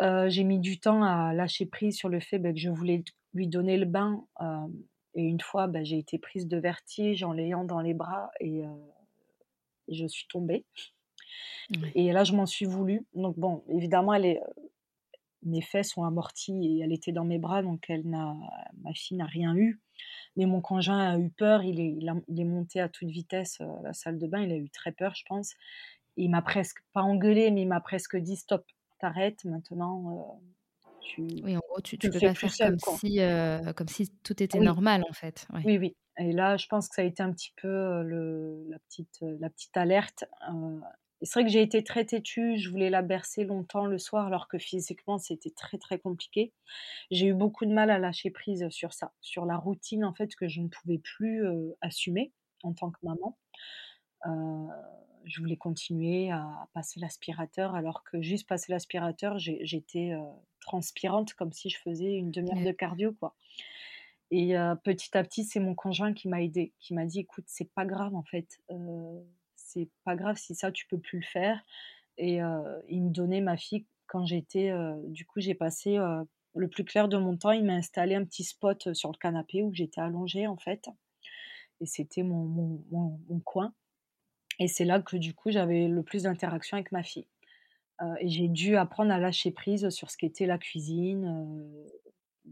J'ai mis du temps à lâcher prise sur le fait, bah, que je voulais lui donner le bain, hem et une fois, bah, j'ai été prise de vertige en l'ayant dans les bras et et je suis tombée et là je m'en suis voulu. Donc bon, évidemment elle est, mes fesses sont amorties et elle était dans mes bras, donc elle n'a ma fille n'a rien eu. Mais mon conjoint a eu peur, il est il a il est monté à toute vitesse, à la salle de bain, il a eu très peur, je pense. Il m'a presque pas engueulé, mais il m'a presque dit: «Stop, t'arrêtes maintenant, heu, tu Oui, en gros, tu le peux pas faire comme quoi». si, heu, comme si tout était Oui, normal, en fait. Ouais. oui, oui et là, je pense que ça a été un petit peu, le la petite, heu, la petite alerte, c'est vrai que j'ai été très têtue, je voulais la bercer longtemps le soir alors que physiquement c'était très, très compliqué. J'ai eu beaucoup de mal à lâcher prise sur ça, sur la routine en fait que je ne pouvais plus, assumer en tant que maman. Heu, je voulais continuer à passer l'aspirateur alors que juste passer l'aspirateur, j'étais, transpirante comme si je faisais une 1/2 heure Ouais. de cardio, quoi. Et petit à petit, c'est mon conjoint qui m'a aidée, qui m'a dit: «Écoute, c'est pas grave en fait, c'est pas grave si ça tu peux plus le faire» et il me donnait ma fille quand j'étais, du coup, j'ai passé, le plus clair de mon temps, il m'a installé un petit spot, sur le canapé où j'étais allongée, en fait. Et c'était mon mon mon mon coin et c'est là que, du coup, j'avais le plus d'interaction avec ma fille, heu et j'ai dû apprendre à lâcher prise sur ce qu'était la cuisine,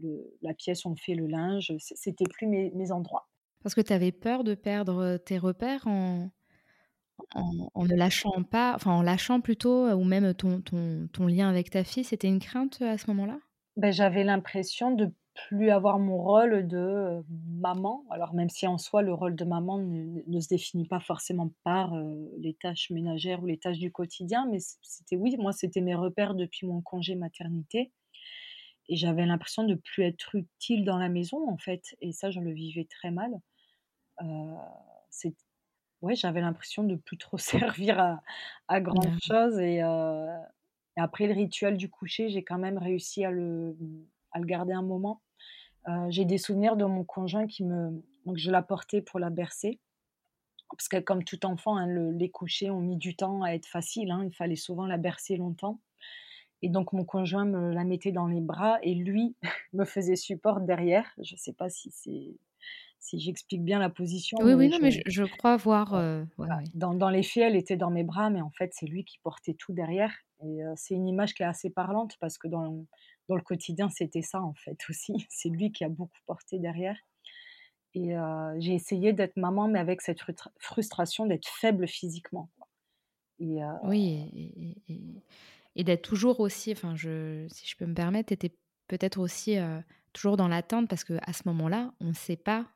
le la pièce où on fait le linge, c'était plus mes mes endroits. Parce que tu avais peur de perdre, tes repères en en en ne lâchant pas enfin, en lâchant plutôt ou même ton ton ton lien avec ta fille, c'était une crainte, à ce moment-là? Beh, j'avais l'impression de plus avoir mon rôle de, heu, maman. Alors même si en soi le rôle de maman ne ne se définit pas forcément par, heu, les tâches ménagères ou les tâches du quotidien, mais c'était oui, moi c'était mes repères depuis mon congé maternité et j'avais l'impression de plus être utile dans la maison, en fait et ça je le vivais très mal. Heu, c'est ouais, j'avais l'impression de plus trop *laughs* servir à à grand chose et et après le rituel du coucher, j'ai quand même réussi à le, à le garder un moment. Heu, j'ai des souvenirs de mon conjoint qui me donc je la portais pour la bercer. Parce que comme tout enfant, hein, le les couchers ont mis du temps à être faciles, hein, il fallait souvent la bercer longtemps. Et donc mon conjoint me la mettait dans les bras et lui *laughs* me faisait support derrière. Je sais pas si c'est si j'explique bien la position, Oui, oui, non, je mais je je crois voir, ouais, ouais. dans dans les faits, elle était dans mes bras, mais en fait, c'est lui qui portait tout derrière. Et heu, c'est une image qui est assez parlante parce que dans dans le quotidien, c'était ça, en fait, *laughs* aussi. C'est lui qui a beaucoup porté derrière et j'ai essayé d'être maman, mais avec cette frustration d'être faible physiquement, quoi et Oui et et et et d'être toujours aussi enfin je si je peux me permettre, tu étais peut-être aussi, toujours dans l'attente parce qu'à ce moment-là, on sait pas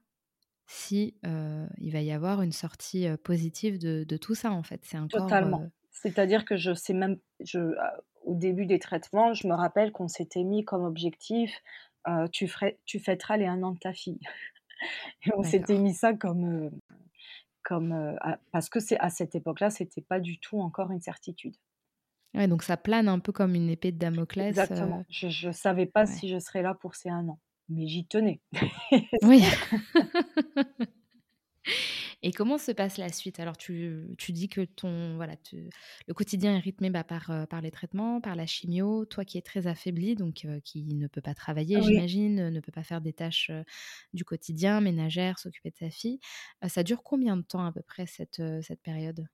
si, il va y avoir une sortie, positive de de tout ça, en fait. C'est encore, Totalement. C'est-à-dire que je sais même je au début des traitements, je me rappelle qu'on s'était mis comme objectif, heu: «Tu ferais tu fêteras les 1 an de ta fille» *laughs* et on s'était mis ça comme, heu comme, heu, à parce que c'est à cette époque-là, c'était pas du tout encore une certitude. Ouais, donc ça plane un peu comme une épée de Damoclès, Exactement. Je je savais pas ouais. si je serais là pour ces 1 an, mais j'y tenais. Oui. *laughs* *laughs* Et comment se passe la suite? Alors, tu, tu, dis que ton, voilà, le quotidien est rythmé bah, par, euh, par les traitements, par la chimio. Toi qui es très affaibli, donc euh, qui ne peut pas travailler, j'imagine, ne peut pas faire des tâches euh, du quotidien, ménagères, s'occuper de sa fille. ça dure combien de temps à peu près cette, cette période?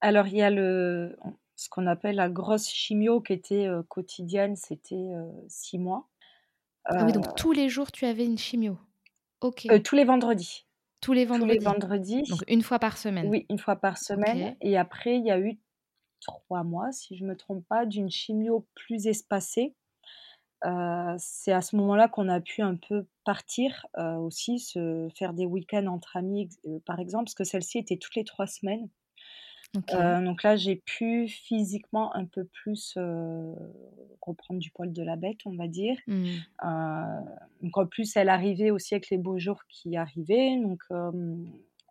Alors, il y a le, ce qu'on appelle la grosse chimio qui était quotidienne, c'était six mois. Ah oui, donc tous les jours, tu avais une chimio? Ok. tous les vendredis. Tous les vendredis. Tous les vendredis. Donc une fois par semaine. Oui, une fois par semaine. Et après, il y a eu trois mois, si je ne me trompe pas, d'une chimio plus espacée. Euh, c'est à ce moment-là qu'on a pu un peu partir euh, aussi, se faire des week-ends entre amis, euh, par exemple, parce que celle-ci était toutes les trois semaines. Euh, donc là, j'ai pu physiquement un peu plus euh, reprendre du poil de la bête, on va dire. Mmh. Euh, donc en plus, elle arrivait aussi avec les beaux jours qui arrivaient. Donc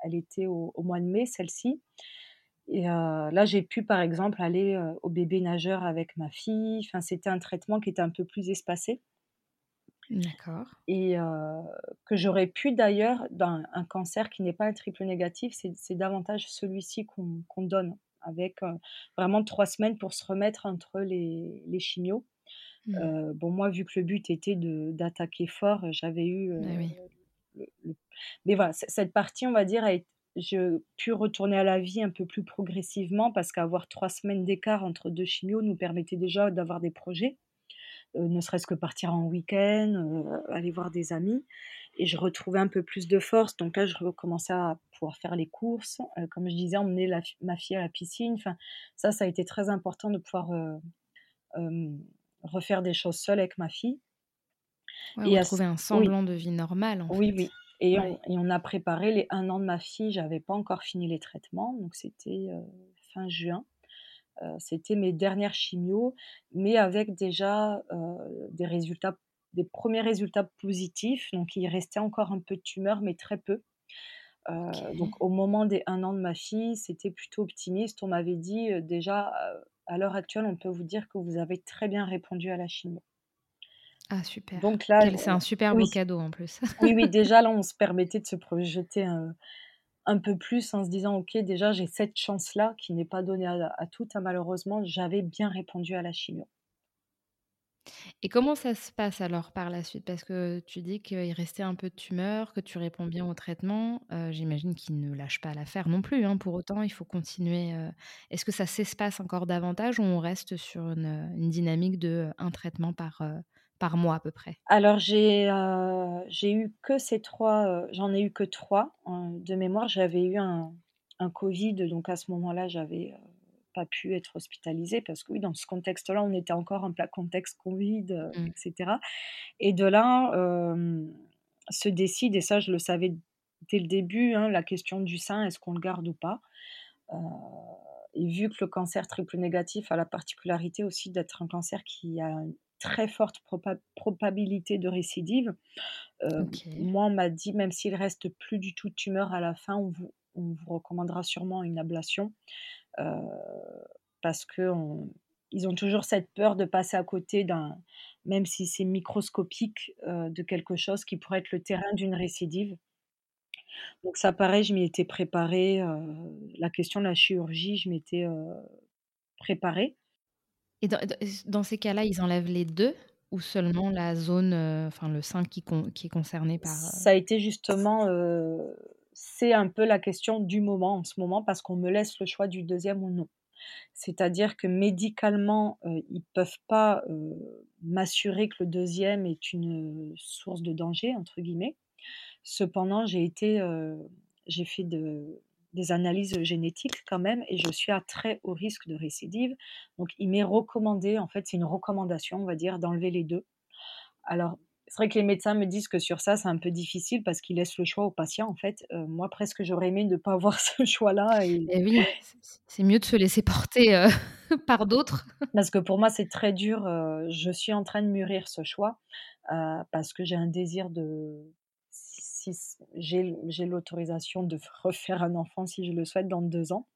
elle était au, mois de mai, celle-ci. Et là, j'ai pu, par exemple, aller au bébé nageur avec ma fille. Enfin, c'était un traitement qui était un peu plus espacé. D'accord. Et que j'aurais pu d'ailleurs, dans un cancer qui n'est pas un triple négatif, c'est davantage celui-ci qu'on donne, avec vraiment trois semaines pour se remettre entre les, les chimios. Mmh. bon, moi, vu que le but était d'attaquer fort, j'avais eu. Mais voilà, cette partie, on va dire, a j'ai pu retourner à la vie un peu plus progressivement parce qu'avoir trois semaines d'écart entre deux chimios nous permettait déjà d'avoir des projets. Euh, ne serait-ce que partir en week-end, euh, aller voir des amis. Et je retrouvais un peu plus de force. Donc là, je recommençais à pouvoir faire les courses. Euh, comme je disais, emmener ma fille à la piscine. Enfin, ça, ça a été très important de pouvoir refaire des choses seule avec ma fille. et retrouver un semblant de vie normale. oui, oui. Et, on, a préparé les un an de ma fille. J'avais pas encore fini les traitements, donc c'était fin juin. Euh, c'était mes dernières chimios, mais avec déjà euh, des résultats, des premiers résultats positifs. Donc il restait encore un peu de tumeur, mais très peu. Euh, donc au moment des un an de ma fille, c'était plutôt optimiste. On m'avait dit déjà, à l'heure actuelle, on peut vous dire que vous avez très bien répondu à la chimio. Ah super. Donc là, c'est un super beau cadeau en plus. oui, oui, déjà là, *laughs* on se permettait de se projeter un, un peu plus en se disant ok déjà j'ai cette chance là qui n'est pas donnée à, toutes hein, malheureusement j'avais bien répondu à la chimio. Et comment ça se passe alors par la suite? Parce que tu dis qu'il restait un peu de tumeur, que tu réponds bien au traitement. Euh, j'imagine qu'il ne lâche pas l'affaire non plus. Hein. Pour autant, il faut continuer. Euh. Est-ce que ça s'espace encore davantage ou on reste sur une, dynamique de un traitement par, euh, par mois à peu près? Alors j'ai euh, j'ai eu que ces trois, euh, j'en ai eu que trois de mémoire. J'avais eu un, un, Covid, donc à ce moment-là, j'avais euh, pas pu être hospitalisée parce que oui, dans ce contexte-là, on était encore en plein contexte Covid, mmh. etc. Et de là se décide, et ça je le savais dès le début, hein, la question du sein, est-ce qu'on le garde ou pas? Et vu que le cancer triple négatif a la particularité aussi d'être un cancer qui a très forte probabilité de récidive. Euh, moi, on m'a dit, même s'il reste plus du tout de tumeur à la fin, on vous, on vous recommandera sûrement une ablation euh, parce que ils ont toujours cette peur de passer à côté d'un, même si c'est microscopique, euh, de quelque chose qui pourrait être le terrain d'une récidive. Donc ça, pareil, je m'y étais préparée. la question de la chirurgie, je m'étais préparée. Et dans, ces cas-là, ils enlèvent les deux ou seulement la zone, euh, enfin le sein qui, est concerné par... Euh? Ça a été justement, euh, c'est un peu la question du moment en ce moment parce qu'on me laisse le choix du deuxième ou non. C'est-à-dire que médicalement, ils ne peuvent pas m'assurer que le deuxième est une source de danger, entre guillemets. Cependant, j'ai été, j'ai fait de, des analyses génétiques quand même et je suis à très haut risque de récidive. Donc il m'est recommandé, en fait c'est une recommandation on va dire, d'enlever les deux. Alors c'est vrai que les médecins me disent que sur ça c'est un peu difficile parce qu'ils laissent le choix aux patients en fait. Euh, moi presque j'aurais aimé ne pas *laughs* avoir ce choix-là. Et... Eh oui, c'est mieux de se laisser porter euh, *laughs* par d'autres. parce que pour moi c'est très dur. Je suis en train de mûrir ce choix parce que j'ai un désir de si j'ai l'autorisation de refaire un enfant si je le souhaite dans deux ans.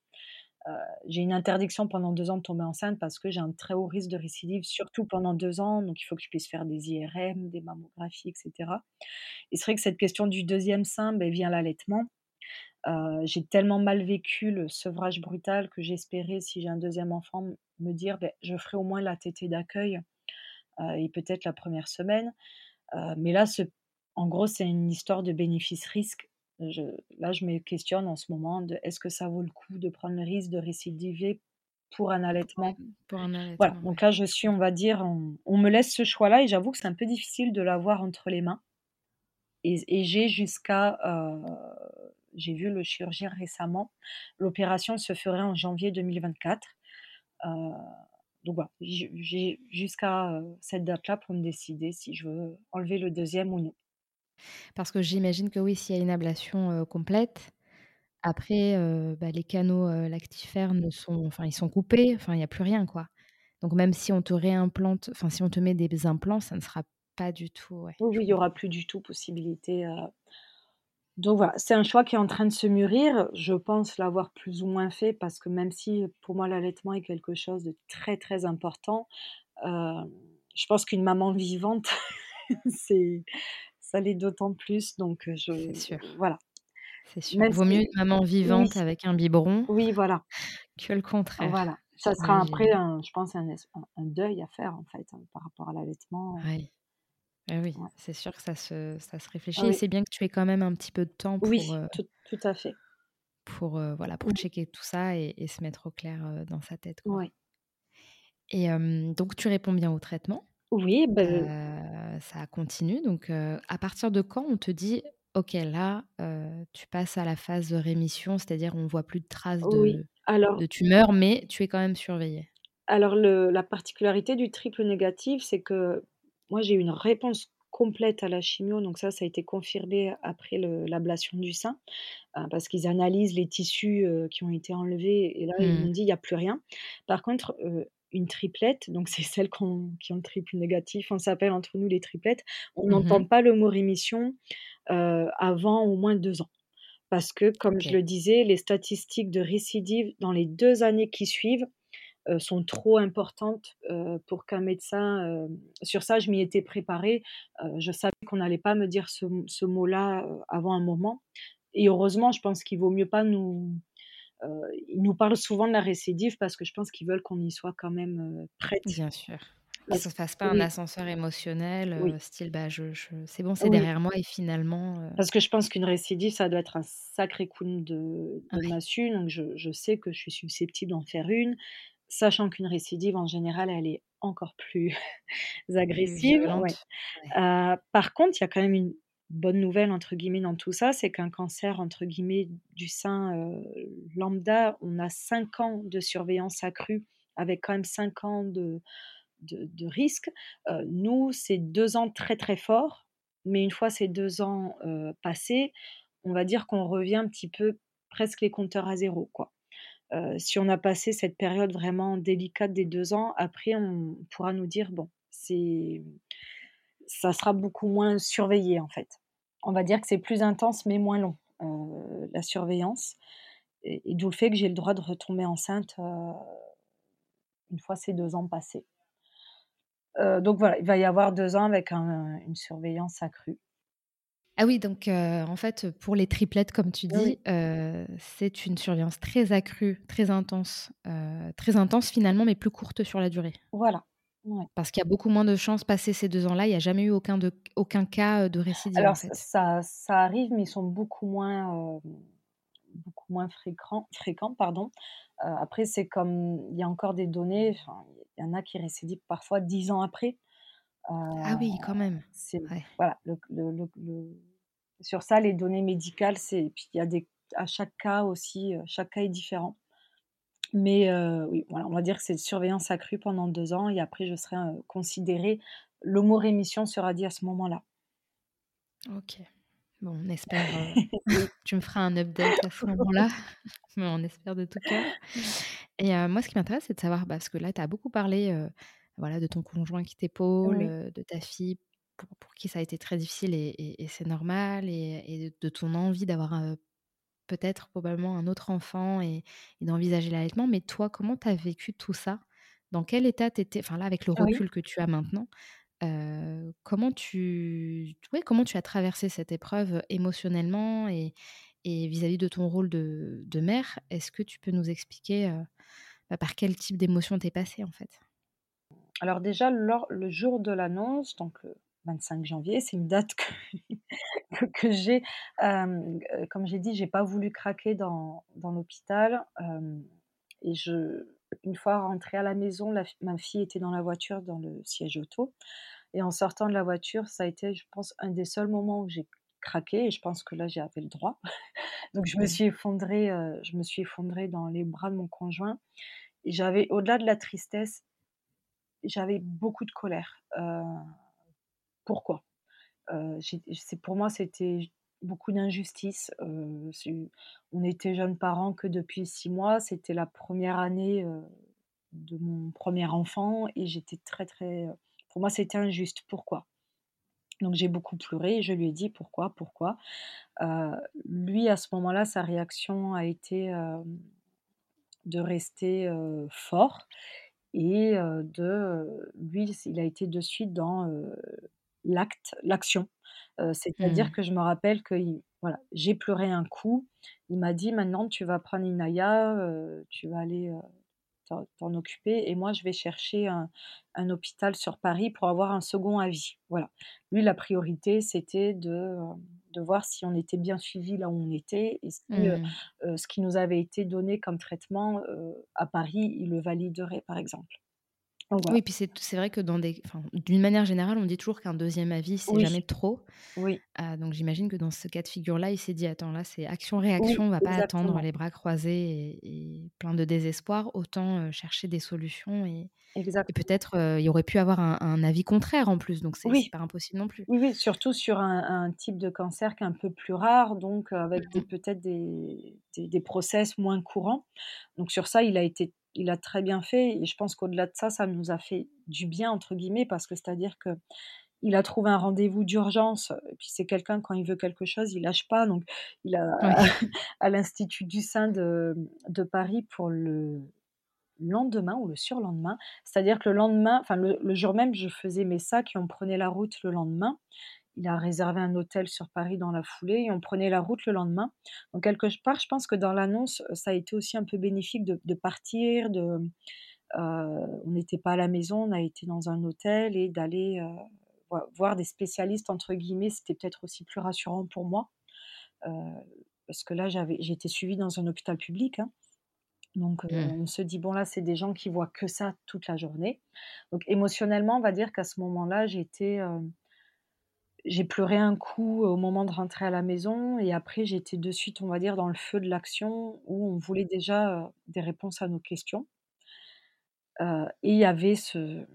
Euh, j'ai une interdiction pendant deux ans de tomber enceinte parce que j'ai un très haut risque de récidive, surtout pendant deux ans. Donc, il faut que je puisse faire des IRM, des mammographies, etc. Et c'est vrai que cette question du deuxième sein ben, vient l'allaitement. j'ai tellement mal vécu le sevrage brutal que j'espérais, si j'ai un deuxième enfant, me dire: «Beh, je ferai au moins la tétée d'accueil, et peut-être la première semaine». mais là, ce en gros, c'est une histoire de bénéfice-risque. Je là, je me questionne en ce moment de: «Est-ce que ça vaut le coup de prendre le risque de récidiver pour un allaitement?» pour un voilà, allaitement, donc là, je suis, on va dire, on me laisse ce choix-là et j'avoue que c'est un peu difficile de l'avoir entre les mains et et j'ai jusqu'à, j'ai vu le chirurgien récemment. L'opération se ferait en janvier 2024. Heu, donc voilà, j'ai jusqu'à, cette date-là pour me décider si je veux enlever le deuxième ou non. Parce que j'imagine que oui, s'il y a une ablation, complète, après, heu, bah, les canaux, lactifères ne sont enfin, ils sont coupés, enfin, il y a plus rien, quoi. Donc même si on te réimplante, enfin, si on te met des implants, ça ne sera pas du tout ouais, Oui, je oui, il y comprends. aura plus du tout possibilité, heu donc voilà, c'est un choix qui est en train de se mûrir. Je pense l'avoir plus ou moins fait parce que même si, pour moi, l'allaitement est quelque chose de très, très important, heu, je pense qu'une maman vivante, *laughs* c'est ça l'est d'autant plus donc je C'est sûr. voilà. C'est sûr. Même Vaut mieux une maman oui, vivante avec un biberon oui, voilà. que le contraire, Voilà. Ça sera après un je pense un deuil à faire, en fait, hein, par rapport à l'allaitement, Oui. Ah oui, ouais. c'est sûr que ça se ça se réfléchit et Oui. c'est bien que tu aies quand même un petit peu de temps pour, Oui, tout tout à fait. pour, voilà, pour Mmh. checker tout ça et et se mettre au clair, dans sa tête, quoi Ouais. et donc tu réponds bien au traitement? Oui, Heu, ça continue donc à partir de quand on te dit: «OK, là, tu passes à la phase de rémission», c'est-à-dire on voit plus de traces Oui, de alors de tumeur, mais tu es quand même surveillée? alors le la particularité du triple négatif, c'est que moi, j'ai eu une réponse complète à la chimio, donc ça, ça a été confirmé après l'ablation du sein, parce qu'ils analysent les tissus, qui ont été enlevés et là, ils Mmh. m'ont dit: «Il y a plus rien». Par contre, une triplette, donc c'est celles qui ont le triple négatif, on s'appelle entre nous les triplettes, on Mmh n'entend pas le mot rémission, avant au moins 2 ans. Parce que, comme je le disais, les statistiques de récidive dans les 2 années qui suivent, sont trop importantes, pour qu'un médecin, sur ça, je m'y étais préparée, je savais qu'on n'allait pas me dire ce ce mot-là, avant un moment. Et heureusement, je pense qu'il vaut mieux pas nous ils nous parlent souvent de la récidive parce que je pense qu'ils veulent qu'on y soit quand même, heu, prête. Bien sûr, que ça fasse pas un ascenseur émotionnel, oui, heu, style, bah, je je c'est bon, c'est oui, derrière moi et finalement, parce que je pense qu'une récidive, ça doit être un sacré coup de de ouais, massue, donc je je sais que je suis susceptible d'en faire une, sachant qu'une récidive, en général, elle est encore plus *laughs* agressive, ouais. Ouais. Par contre, il y a quand même une «bonne nouvelle» entre guillemets dans tout ça, c'est qu'un cancer entre guillemets du sein, lambda, on a 5 ans de surveillance accrue avec quand même 5 ans de de risque. Nous, c'est 2 ans très, très forts, mais une fois ces 2 ans, passés, on va dire qu'on revient un petit peu presque les compteurs à zéro, quoi. Si on a passé cette période vraiment délicate des 2 ans, après on pourra nous dire: «Bon, c'est ça sera beaucoup moins surveillé, en fait. On va dire que c'est plus intense, mais moins long, heu, la surveillance et et d'où le fait que j'ai le droit de retomber enceinte, heu, une fois ces 2 ans passés. Heu, donc voilà, il va y avoir 2 ans avec un une surveillance accrue. Ah oui, donc en fait, pour les triplettes, comme tu Oui, dis, c'est une surveillance très accrue, très intense, très intense finalement, mais plus courte sur la durée? voilà, ouais. Parce qu'il y a beaucoup moins de chances, passé ces 2 ans-là, il y a jamais eu aucun de aucun cas, heu, de récidive, Alors fait? ça ça arrive, mais ils sont beaucoup moins, hem, beaucoup moins fréquents fréquents, pardon. Heu, après c'est comme il y a encore des données, il y en a qui récidivent parfois 10 ans après. Ah oui, quand même. c'est Ouais. voilà, le le le sur ça, les données médicales, c'est puis il y a des à chaque cas aussi, chaque cas est différent. Mais oui, voilà, on va dire que c'est une surveillance accrue pendant 2 ans et après je serai, heu, considérée le mot rémission sera dit à ce moment-là. OK. Bon, on espère, *laughs* Oui, tu me feras un update à ce *laughs* moment-là, mais on espère de tout cœur. Et moi, ce qui m'intéresse, c'est de savoir, parce que là, tu as beaucoup parlé, voilà, de ton conjoint qui t'épaule, oui, de ta fille pour pour qui ça a été très difficile et et et c'est normal et et de ton envie d'avoir, peut-être, probablement un autre enfant et et d'envisager l'allaitement. Mais toi, comment tu as vécu tout ça? Dans quel état tu étais? Enfin là, avec le oui. recul que tu as maintenant, comment tu ouais, comment tu as traversé cette épreuve, émotionnellement et Et vis-à-vis de ton rôle de, de mère, est-ce que tu peux nous expliquer bah, par quel type d'émotion t'es passée en fait? Alors déjà, lors, le jour de l'annonce, donc le 25 janvier, c'est une date *laughs* que, *laughs* que, j'ai, comme j'ai dit, j'ai pas voulu craquer dans, dans l'hôpital. et je, une fois rentrée à la maison, ma fille était dans la voiture, dans le siège auto. Et en sortant de la voiture, ça a été, je pense, un des seuls moments où j'ai craqué. Et je pense que là, j'avais le droit. *laughs* Donc, je me suis effondrée, je me suis effondrée dans les bras de mon conjoint. Et j'avais, au-delà de la tristesse, j'avais beaucoup de colère. pourquoi? Pour moi, c'était beaucoup d'injustice. on était jeunes parents que depuis six mois. C'était la première année de mon premier enfant et j'étais très très. Pour moi, c'était injuste. Pourquoi? Donc j'ai beaucoup pleuré je lui ai dit pourquoi, pourquoi? lui, à ce moment-là, sa réaction a été de rester fort et de lui, il a été de suite dans l'acte, l'action. c'est-à-dire mmh. que je me rappelle que voilà, j'ai pleuré un coup. Il m'a dit maintenant tu vas prendre Inaya, tu vas aller t'en occuper et moi je vais chercher un, hôpital sur Paris pour avoir un second avis. Voilà. Lui la priorité c'était de, de voir si on était bien suivi là où on était et si mmh. ce qui nous avait été donné comme traitement à Paris il le validerait par exemple. Oui, puis c'est vrai que dans des, d'une manière générale, on dit toujours qu'un deuxième avis, c'est jamais trop. Oui. Ah, donc j'imagine que dans ce cas de figure-là, il s'est dit attends là, c'est action-réaction, on va pas attendre les bras croisés et, plein de désespoir, autant chercher des solutions et, peut-être il y aurait pu avoir un, avis contraire en plus, donc c'est pas impossible non plus. Oui, oui, surtout sur un, type de cancer qui est un peu plus rare, donc avec mmh peut-être des, des, des process moins courants. Donc sur ça, il a été il a très bien fait et je pense qu'au-delà de ça, ça nous a fait du bien entre guillemets parce que c'est-à-dire que il a trouvé un rendez-vous d'urgence et puis c'est quelqu'un quand il veut quelque chose, il lâche pas. Donc il a *laughs* à l'institut du sein de, Paris pour le lendemain ou le surlendemain, c'est-à-dire que le lendemain, enfin le, le, jour même, je faisais mes sacs et on prenait la route le lendemain il a réservé un hôtel sur Paris dans la foulée et on prenait la route le lendemain. Donc quelque part, je pense que dans l'annonce, ça a été aussi un peu bénéfique de, partir, de, euh, on n'était pas à la maison, on a été dans un hôtel et d'aller euh, voir des spécialistes, entre guillemets, c'était peut-être aussi plus rassurant pour moi. Euh, parce que là, j'avais, j'étais suivie dans un hôpital public. Hein. Donc, mmh. on se dit, bon, là, c'est des gens qui voient que ça toute la journée. Donc, émotionnellement, on va dire qu'à ce moment-là, j'étais j'ai pleuré un coup au moment de rentrer à la maison et après j'étais de suite, on va dire, dans le feu de l'action où on voulait déjà des réponses à nos questions. et il y avait ce,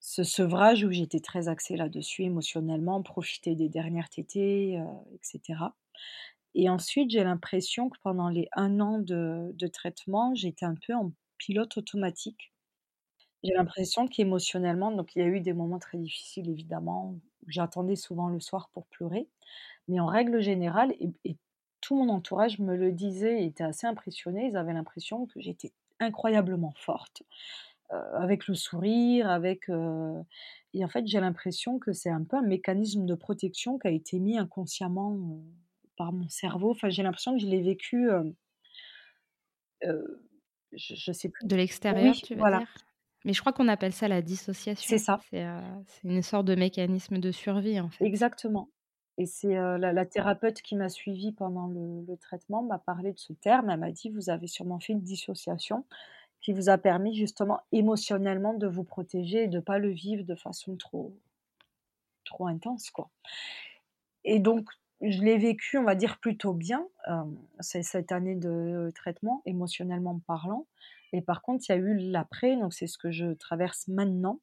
ce sevrage où j'étais très axée là-dessus émotionnellement, profiter des dernières tétées, etc. Et ensuite, j'ai l'impression que pendant les un an de, de traitement, j'étais un peu en pilote automatique. J'ai l'impression qu'émotionnellement, donc il y a eu des moments très difficiles évidemment, j'attendais souvent le soir pour pleurer. Mais en règle générale, et, tout mon entourage me le disait, était assez impressionné. Ils avaient l'impression que j'étais incroyablement forte, euh, avec le sourire, avec. Euh, et en fait, j'ai l'impression que c'est un peu un mécanisme de protection qui a été mis inconsciemment euh, par mon cerveau. Enfin, j'ai l'impression que je l'ai vécu. Je, ne sais plus. De l'extérieur, tu veux voilà. dire? Mais je crois qu'on appelle ça la dissociation. C'est ça. Euh, c'est une sorte de mécanisme de survie, en fait. Exactement. Et c'est euh, la, thérapeute qui m'a suivie pendant le, traitement m'a parlé de ce terme. Elle m'a dit vous avez sûrement fait une dissociation qui vous a permis justement émotionnellement de vous protéger et de ne pas le vivre de façon trop trop intense, quoi. Et donc je l'ai vécu, on va dire plutôt bien, euh, cette année de traitement émotionnellement parlant. Et par contre, il y a eu l'après, donc c'est ce que je traverse maintenant,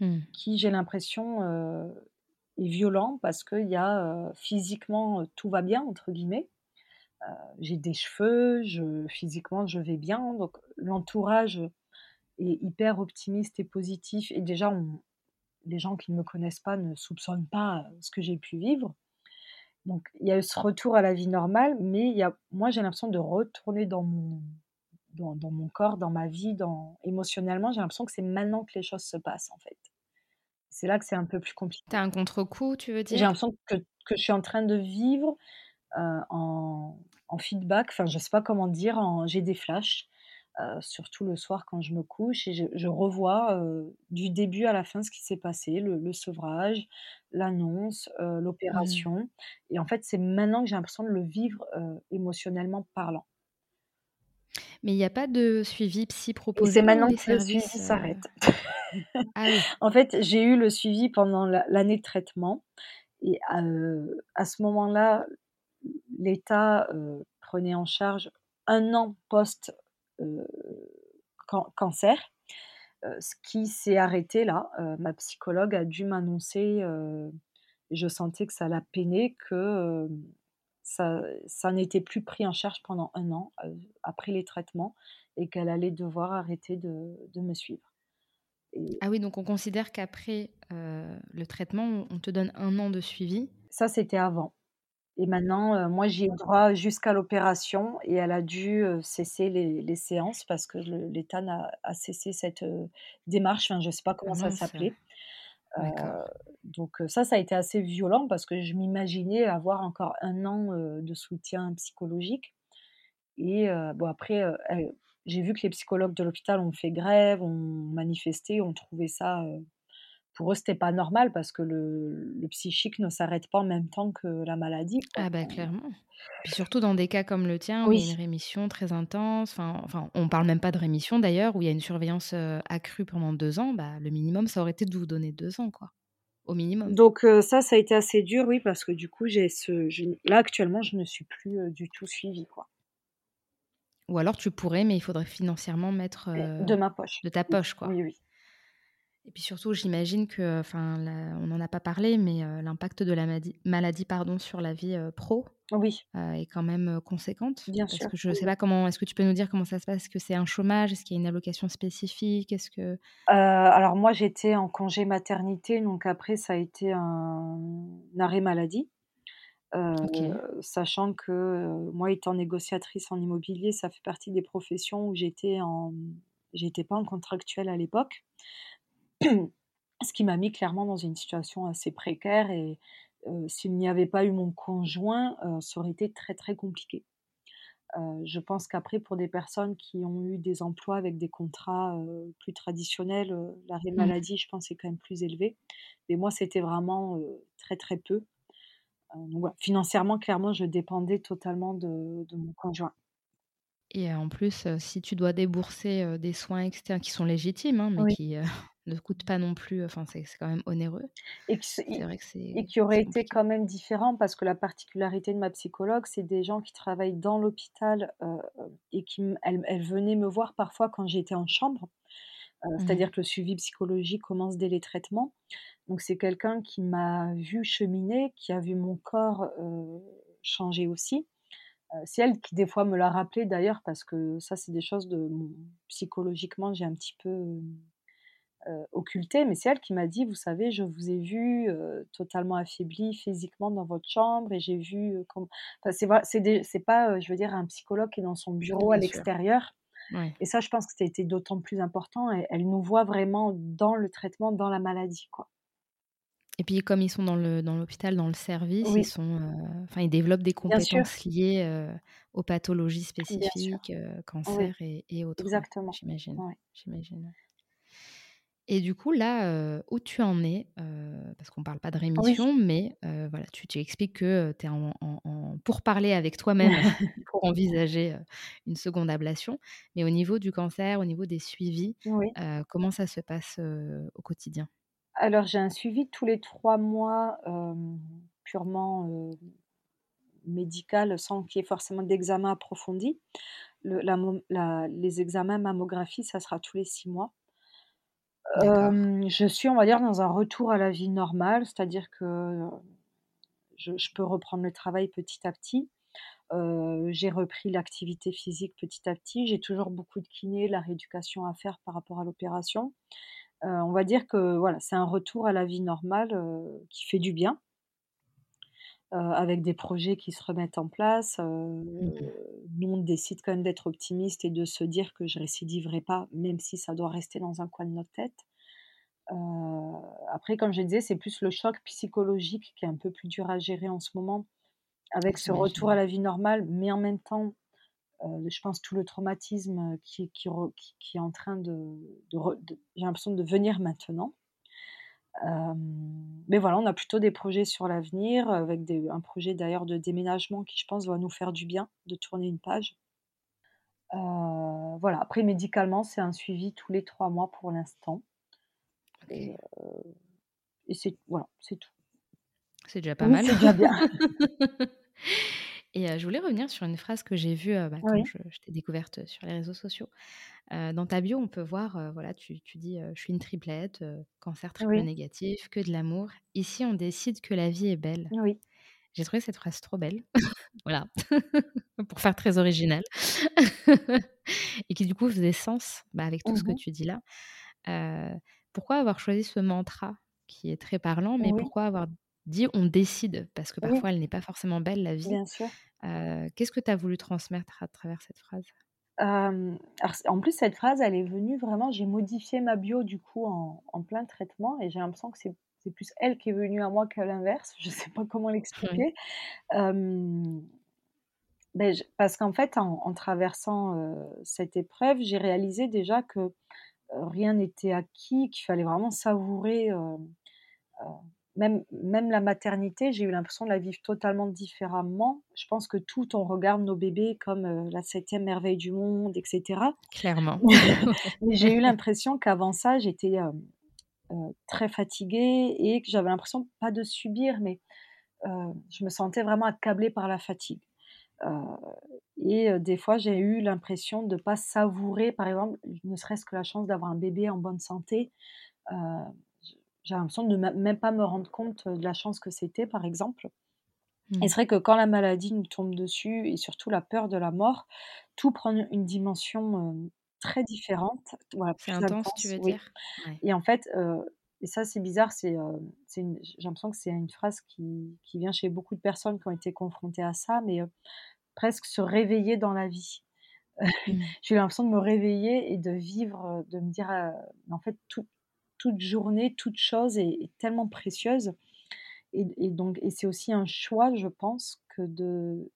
mmh. qui, j'ai l'impression, euh, est violent parce qu'il y a euh, physiquement, tout va bien, entre guillemets. Euh, j'ai des cheveux, je, physiquement, je vais bien. Donc, l'entourage est hyper optimiste et positif. Et déjà, les gens qui ne me connaissent pas ne soupçonnent pas ce que j'ai pu vivre. Donc, il y a eu ce retour à la vie normale, mais il y a, moi, j'ai l'impression de retourner dans mon dans, mon corps, dans ma vie, dans émotionnellement, j'ai l'impression que c'est maintenant que les choses se passent en fait. C'est là que c'est un peu plus compliqué. T'as un contre-coup, tu veux dire? J'ai l'impression que, que, je suis en train de vivre en en feedback, enfin, je sais pas comment dire, j'ai des flashs, heu, surtout le soir quand je me couche et je je revois, heu, du début à la fin ce qui s'est passé, le le sevrage, l'annonce, Mmh. l'opération et en fait, c'est maintenant que j'ai l'impression de le vivre, émotionnellement parlant. Mais il y a pas de suivi psy c'est proposé dans maintenant que le suivi heu? s'arrête. *laughs* Ah oui. En fait, j'ai eu le suivi pendant l'a l'année de traitement et heu, à ce moment-là, l'État, heu, prenait en charge un an post, heu, can cancer, heu, ce qui s'est arrêté là. Ma psychologue a dû m'annoncer, je sentais que ça la peinait, que, ça ça n'était plus pris en charge pendant un an, après les traitements et qu'elle allait devoir arrêter de de me suivre et Ah oui, donc on considère qu'après, le traitement, on te donne un an de suivi? ça, c'était avant. Et maintenant, moi, j'ai eu droit jusqu'à l'opération et elle a dû, cesser les les séances parce que l'État a cessé cette, démarche, enfin, je sais pas Ah comment ça s'appelait. D'accord. donc heu, ça, ça a été assez violent parce que je m'imaginais avoir encore un an, heu, de soutien psychologique et bon après, j'ai vu que les psychologues de l'hôpital ont fait grève, ont manifesté, ont trouvé ça, pour eux, c'était pas normal parce que le le psychique ne s'arrête pas en même temps que la maladie, quoi. Ah bah, clairement. Puis surtout dans des cas comme le tien où il y Oui. a une rémission très intense, enfin enfin, on parle même pas de rémission d'ailleurs, où il y a une surveillance, heu, accrue pendant 2 ans, bah, le minimum, ça aurait été de vous donner 2 ans, quoi, au minimum. Donc heu, ça, ça a été assez dur, oui, parce que du coup, j'ai ce je là, actuellement, je ne suis plus, heu, du tout suivie, quoi. Ou alors tu pourrais, mais il faudrait financièrement mettre, de ma poche. de ta Oui, poche, quoi. oui, oui. Et puis surtout, j'imagine que, enfin, la on n'en a pas parlé, mais heu, l'impact de la maladie, pardon, sur la vie, heu, pro, Oui, heu, est quand même, conséquente. bien Parce sûr, que je oui, sais pas comment est-ce que tu peux nous dire comment ça se passe? Est-ce que c'est un chômage? Est-ce qu'il y a une allocation spécifique? Est-ce que alors moi, j'étais en congé maternité, donc après ça a été un arrêt maladie. Sachant que, moi étant négociatrice en immobilier, ça fait partie des professions où j'étais en j'étais pas en contractuel à l'époque. *clears throat* Ce qui m'a mis clairement dans une situation assez précaire et s'il n'y avait pas eu mon conjoint, ça aurait été très, très compliqué. Je pense qu'après pour des personnes qui ont eu des emplois avec des contrats, plus traditionnels, heu, l'arrêt Mmh. maladie, je pense, est quand même plus élevé. Mais moi, c'était vraiment, très, très peu. Donc financièrement, clairement, je dépendais totalement de de mon conjoint. Et en plus, si tu dois débourser, des soins externes qui sont légitimes, hein, mais Oui. qui, *laughs* ne coûtent pas non plus, enfin, c'est quand même onéreux. Et qui vrai que et aurait été quand même différent parce que la particularité de ma psychologue, c'est des gens qui travaillent dans l'hôpital, et qui elle elle venait me voir parfois quand j'étais en chambre, Mmh c'est-à-dire que le suivi psychologique commence dès les traitements. Donc c'est quelqu'un qui m'a vue cheminer, qui a vu mon corps, changer aussi. Heu, c'est elle qui des fois me l'a rappelé d'ailleurs parce que ça, c'est des choses de psychologiquement, j'ai un petit peu, hem heu, occulté, mais c'est elle qui m'a dit: «Vous savez, je vous ai vu, totalement affaibli physiquement dans votre chambre et j'ai vu, heu, com» enfin, c'est pas, je veux dire, un psychologue qui est dans son bureau à Bien l'extérieur. Et ça, je pense que été d'autant plus important et elle nous voit vraiment dans le traitement, dans la maladie, quoi. Et puis comme ils sont dans le dans l'hôpital, dans le service, ils sont, heu, enfin, ils développent des compétences liées, heu, aux pathologies spécifiques, Oui, cancer et et autres, ouais, exactement. j'imagine, Ouais. j'imagine, ouais. Et du coup là, où tu en es, parce qu'on parle pas de Oui. rémission, mais voilà, tu tu expliques que, tu es en en en avec toi-même *laughs* pour envisager, une seconde ablation. Mais au niveau du cancer, au niveau des suivis, comment ça se passe, au quotidien? Alors j'ai un suivi tous les 3 mois, hem, purement, heu, médical, sans qu'il y ait forcément d'examen approfondi. Le la mom la les examens mammographie, ça sera tous les 6 mois. D'accord. Hem, je suis, on va dire, dans un retour à la vie normale, c'est-à-dire que, je je peux reprendre le travail petit à petit. Heu, j'ai repris l'activité physique petit à petit. J'ai toujours beaucoup de kiné, la rééducation à faire par rapport à l'opération. Heu, on va dire que, voilà, c'est un retour à la vie normale, heu, qui fait du bien. Heu, avec des projets qui se remettent en place, Mmh nous on décide quand même d'être optimiste et de se dire que je récidiverai pas, même si ça doit rester dans un coin de notre tête. Après comme je disais, c'est plus le choc psychologique qui est un peu plus dur à gérer en ce moment, avec ce retour à la vie normale, mais en même temps, je pense tout le traumatisme qui qui qui est en train de de j'ai l'impression de venir maintenant. mais voilà, on a plutôt des projets sur l'avenir avec des un projet d'ailleurs de déménagement qui je pense va nous faire du bien, de tourner une page. voilà, après médicalement, c'est un suivi tous les trois mois pour l'instant et et c'est voilà, c'est tout. C'est déjà pas mal. c'est déjà bien. *laughs* *laughs* Et je voulais revenir sur une phrase que j'ai vue, bah, quand je t'ai découverte, sur les réseaux sociaux. dans ta bio, on peut voir, voilà, tu tu dis, «Je suis une triplette, cancer triple négatif, que de l'amour. Ici, on décide que la vie est belle». Oui. J'ai trouvé cette phrase trop belle. *laughs* Voilà, *laughs* pour faire très original. *laughs* Et qui du coup faisait sens, bah, avec tout ce que mmh tu dis là. pourquoi avoir choisi ce mantra qui est très parlant, mais pourquoi avoir dit on décide parce que parfois elle n'est pas forcément belle la vie. Bien sûr. Qu'est-ce que tu as voulu transmettre à travers cette phrase? En plus, cette phrase, elle est venue vraiment. J'ai modifié ma bio du coup en, plein traitement et j'ai l'impression que c'est, plus elle qui est venue à moi que l'inverse. Je ne sais pas comment l'expliquer. Ben, parce qu'en fait, en, traversant cette épreuve, j'ai réalisé déjà que rien n'était acquis, qu'il fallait vraiment savourer même, même la maternité, j'ai eu l'impression de la vivre totalement différemment. Je pense que tout, on regarde nos bébés comme euh, la septième merveille du monde, etc. Clairement. *laughs* j'ai eu *laughs* l'impression qu'avant ça, j'étais euh, euh, très fatiguée et que j'avais l'impression pas de subir, mais je me sentais vraiment accablée par la fatigue. et des fois, j'ai eu l'impression de ne pas savourer, par exemple, ne serait-ce que la chance d'avoir un bébé en bonne santé. J'ai l'impression de ne même pas me rendre compte de la chance que c'était, par exemple. Et mmh. c'est vrai que quand la maladie nous tombe dessus, et surtout la peur de la mort, tout prend une dimension très différente. Voilà, c'est intense, tu veux dire? Et en fait, et ça c'est bizarre, c'est, j'ai l'impression que c'est une phrase qui, qui, vient chez beaucoup de personnes qui ont été confrontées à ça, mais presque se réveiller dans la vie. Mmh. *laughs* J'ai l'impression de me réveiller et de vivre, de me dire, en fait, tout, toute journée, toute chose est, tellement précieuse. Et, donc, et c'est aussi un choix, je pense, que de,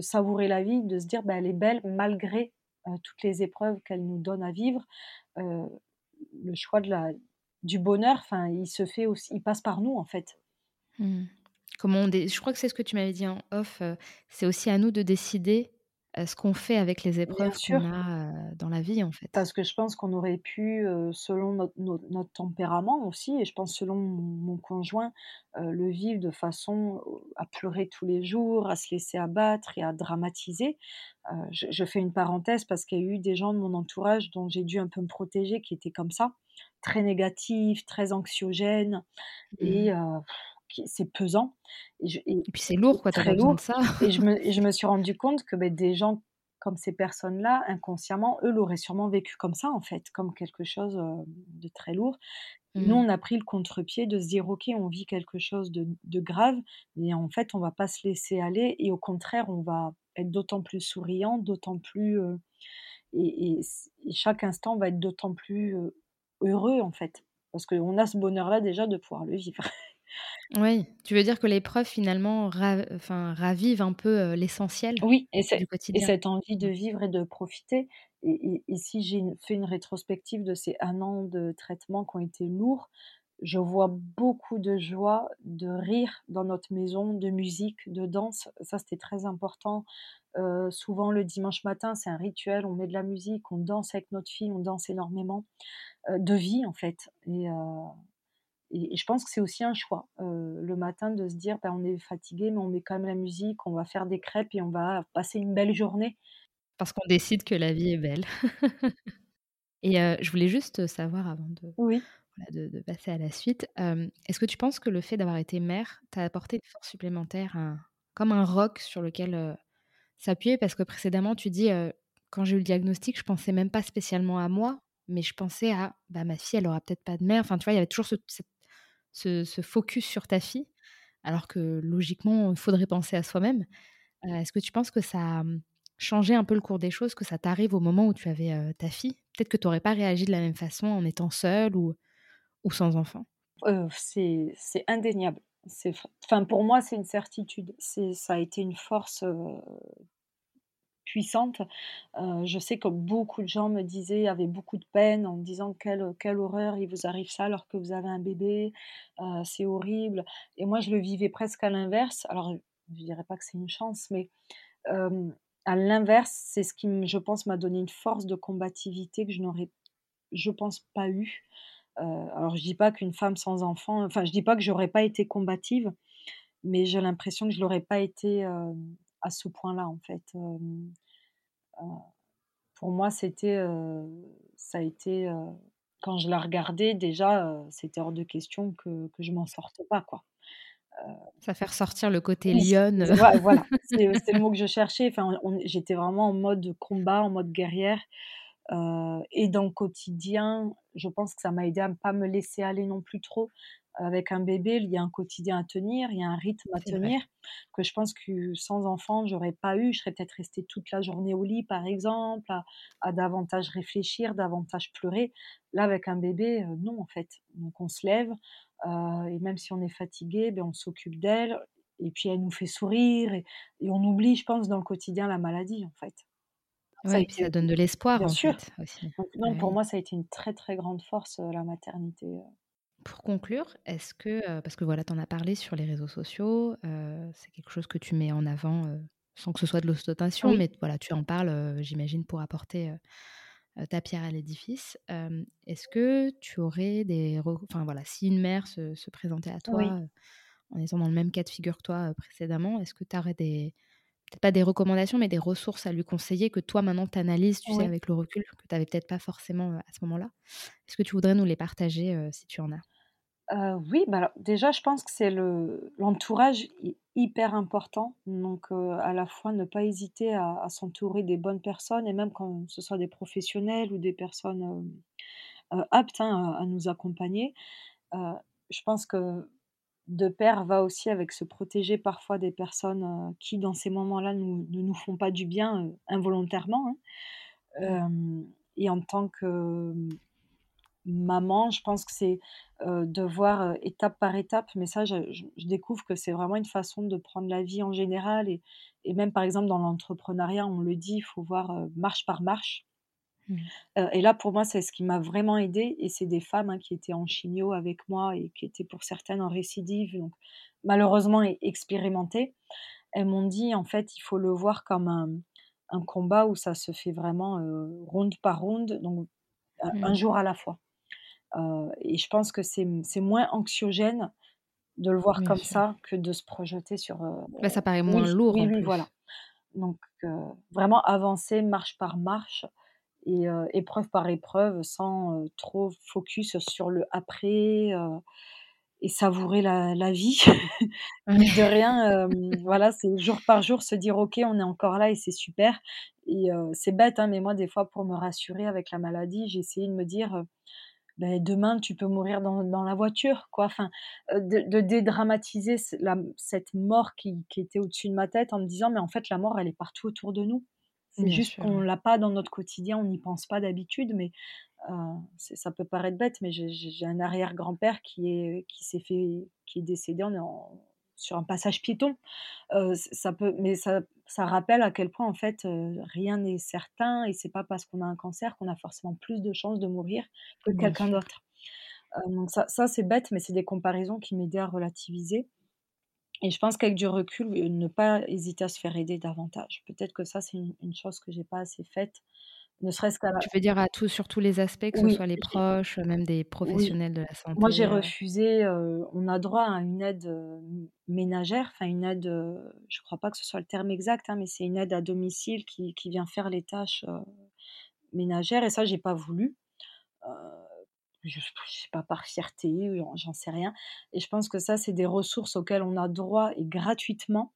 savourer la vie, de se dire, ben, elle est belle malgré euh, toutes les épreuves qu'elle nous donne à vivre. Euh, le choix de la, du bonheur, enfin, il se fait aussi, il passe par nous en fait. Mmh. Comment on je crois que c'est ce que tu m'avais dit en off. Euh, c'est aussi à nous de décider ce qu'on fait avec les épreuves qu'on a dans la vie, en fait. Parce que je pense qu'on aurait pu, selon notre, notre, tempérament aussi, et je pense selon mon, conjoint, le vivre de façon à pleurer tous les jours, à se laisser abattre et à dramatiser. Je, fais une parenthèse parce qu'il y a eu des gens de mon entourage dont j'ai dû un peu me protéger qui étaient comme ça, très négatifs, très anxiogènes, et mmh c'est pesant. Et, puis c'est lourd, quoi, très lourd. ça. et, je me, *laughs* je me suis rendu compte que ben, des gens comme ces personnes-là, inconsciemment, eux l'auraient sûrement vécu comme ça, en fait, comme quelque chose de très lourd. Nous, on mmh. a pris le contre-pied de se dire, OK, on vit quelque chose de, de, grave, mais en fait, on va pas se laisser aller, et au contraire, on va être d'autant plus souriant, d'autant plus... et, et, chaque instant va être d'autant plus heureux, en fait, parce qu'on a ce bonheur-là déjà de pouvoir le vivre. *laughs* Oui, tu veux dire que l'épreuve finalement enfin, ravive un peu, l'essentiel Oui et et cette envie de vivre et de profiter et si j'ai fait une rétrospective de ces un an de traitement qui ont été lourds, je vois beaucoup de joie, de rire dans notre maison, de musique, de danse. Ça, c'était très important. souvent le dimanche matin, c'est un rituel, on met de la musique, on danse avec notre fille, on danse énormément, de vie en fait et et, je pense que c'est aussi un choix le matin de se dire ben, on est fatigué, mais on met quand même la musique, on va faire des crêpes et on va passer une belle journée. Parce qu'on décide que la vie est belle. *laughs* et je voulais juste savoir avant de, oui. de, passer à la suite, est-ce que tu penses que le fait d'avoir été mère t'a apporté une force supplémentaire, comme un roc sur lequel s'appuyer? Parce que précédemment, tu dis, quand j'ai eu le diagnostic, je pensais même pas spécialement à moi, mais je pensais à bah, ma fille, elle aura peut-être pas de mère. Enfin, tu vois, il y avait toujours ce, cette ce, focus sur ta fille, alors que logiquement, il faudrait penser à soi-même. Est-ce que tu penses que ça a changé un peu le cours des choses, que ça t'arrive au moment où tu avais ta fille? Peut-être que tu n'aurais pas réagi de la même façon en étant seule ou, ou sans enfant C'est indéniable. Enfin, pour moi, c'est une certitude. Ça a été une force, puissante. Heu, je sais que beaucoup de gens me disaient avaient beaucoup de peine en me disant: «Quelle, quelle horreur, il vous arrive ça alors que vous avez un bébé, heu, c'est horrible» et moi, je le vivais presque à l'inverse. Alors, je dirais pas que c'est une chance, mais, hem, à l'inverse, c'est ce qui je pense, m'a donné une force de combativité que je n'aurais, je pense, pas eu. Heu, alors je dis pas qu'une femme sans enfant enfin, je dis pas que j'aurais pas été combative, mais j'ai l'impression que je l'aurais pas été, à ce point-là, en fait, pour moi, c'était, heu, ça a été, heu, quand je la regardais déjà, c'était hors de question que que je m'en sorte pas, quoi. Ça fait ressortir le côté lionne. voi voilà, c'est, le mot que je cherchais. Enfin, j'étais vraiment en mode combat, en mode guerrière, et dans le quotidien, je pense que ça m'a aidée à ne pas me laisser aller non plus trop. Avec un bébé, il y a un quotidien à tenir, il y a un rythme à vrai. tenir que je pense que sans enfant, j'aurais pas eu. Je serais peut-être restée toute la journée au lit, par exemple, à à davantage réfléchir, davantage pleurer. Là, avec un bébé, heu, non, en fait. Donc on se lève, heu et même si on est fatigué, beh, on s'occupe d'elle et puis elle nous fait sourire et et on oublie, je pense, dans le quotidien, la maladie, en fait. Et puis ça donne de l'espoir, en sûr. fait, aussi. Donc pour moi, ça a été une très, très grande force, heu, la maternité, Pour conclure, est-ce que, heu, parce que voilà, tu en as parlé sur les réseaux sociaux, heu, c'est quelque chose que tu mets en avant, heu, sans que ce soit de l'ostentation, Oui. mais voilà, tu en parles, j'imagine pour apporter, ta pierre à l'édifice. Est-ce que tu aurais des enfin voilà, si une mère se se présentait à toi, en étant dans le même cas de figure que toi, précédemment, est-ce que tu aurais des peut-être pas des recommandations, mais des ressources à lui conseiller que toi maintenant tu analyses, tu sais, avec le recul, que tu avais peut-être pas forcément, à ce moment-là? Est-ce que tu voudrais nous les partager, si tu en as? Heu, oui, bah, alors déjà, je pense que c'est le l'entourage est hyper important, donc heu, à la fois ne pas hésiter à à s'entourer des bonnes personnes et même quand ce soit des professionnels ou des personnes, hem, heu, aptes, hein, à à nous accompagner. Heu, je pense que de pair va aussi avec se protéger parfois des personnes, heu, qui dans ces moments-là nous ne nous font pas du bien, heu, involontairement, hein. Hem et en tant que, maman, je pense que c'est, de voir, étape par étape, mais ça je je je découvre que c'est vraiment une façon de prendre la vie en général et et même par exemple dans l'entrepreneuriat, on le dit, il faut voir, marche par marche. Mmh. Et là pour moi, c'est ce qui m'a vraiment aidée et c'est des femmes, hein, qui étaient en chimio avec moi et qui étaient pour certaines en récidive, donc malheureusement expérimentées. Elles m'ont dit: «En fait, il faut le voir comme un un combat où ça se fait vraiment, ronde par ronde, donc un un Mmh. jour à la fois». Heu et je pense que c'est moins anxiogène de le voir Bien comme sûr. ça que de se projeter sur, heu Bah, ça paraît moins oui, lourd oui, en voilà. Donc heu, vraiment avancer marche par marche et épreuve par épreuve sans, trop focus sur le après, et savourer la la vie. *laughs* De rien, *laughs* voilà, c'est jour par jour se dire: «OK, on est encore là et c'est super» et c'est bête, hein, mais moi des fois pour me rassurer avec la maladie, j'ai essayé de me dire, «Beh, demain tu peux mourir dans dans la voiture, quoi». Enfin, heu, de de dédramatiser la cette mort qui qui était au-dessus de ma tête en me disant: «Mais en fait, la mort, elle est partout autour de nous. C'est juste qu'on ouais. l'a pas dans notre quotidien, on n'y pense pas d'habitude» mais c'est ça peut paraître bête, mais j'ai un arrière-grand-père qui est qui s'est fait qui est décédé en en sur un passage piéton. Ça peut mais ça ça rappelle à quel point en fait, rien n'est certain et c'est pas parce qu'on a un cancer qu'on a forcément plus de chances de mourir que quelqu'un d'autre. Donc ça ça c'est bête, mais c'est des comparaisons qui m'aidaient à relativiser et je pense qu'avec du recul, ne pas hésiter à se faire aider davantage. Peut-être que ça, c'est une une chose que j'ai pas assez faite, ne serait-ce qu'à la Tu veux dire à tous sur tous les aspects, que ce Oui, soit les proches, même des oui. professionnels de la Moi, j'ai santé, heu? refusé, heu, on a droit à une aide, ménagère, enfin une aide, je crois pas que ce soit le terme exact, hein, mais c'est une aide à domicile qui qui vient faire les tâches, ménagères et ça, j'ai pas voulu. Je je sais pas par fierté j'en sais rien et je pense que ça, c'est des ressources auxquelles on a droit et gratuitement.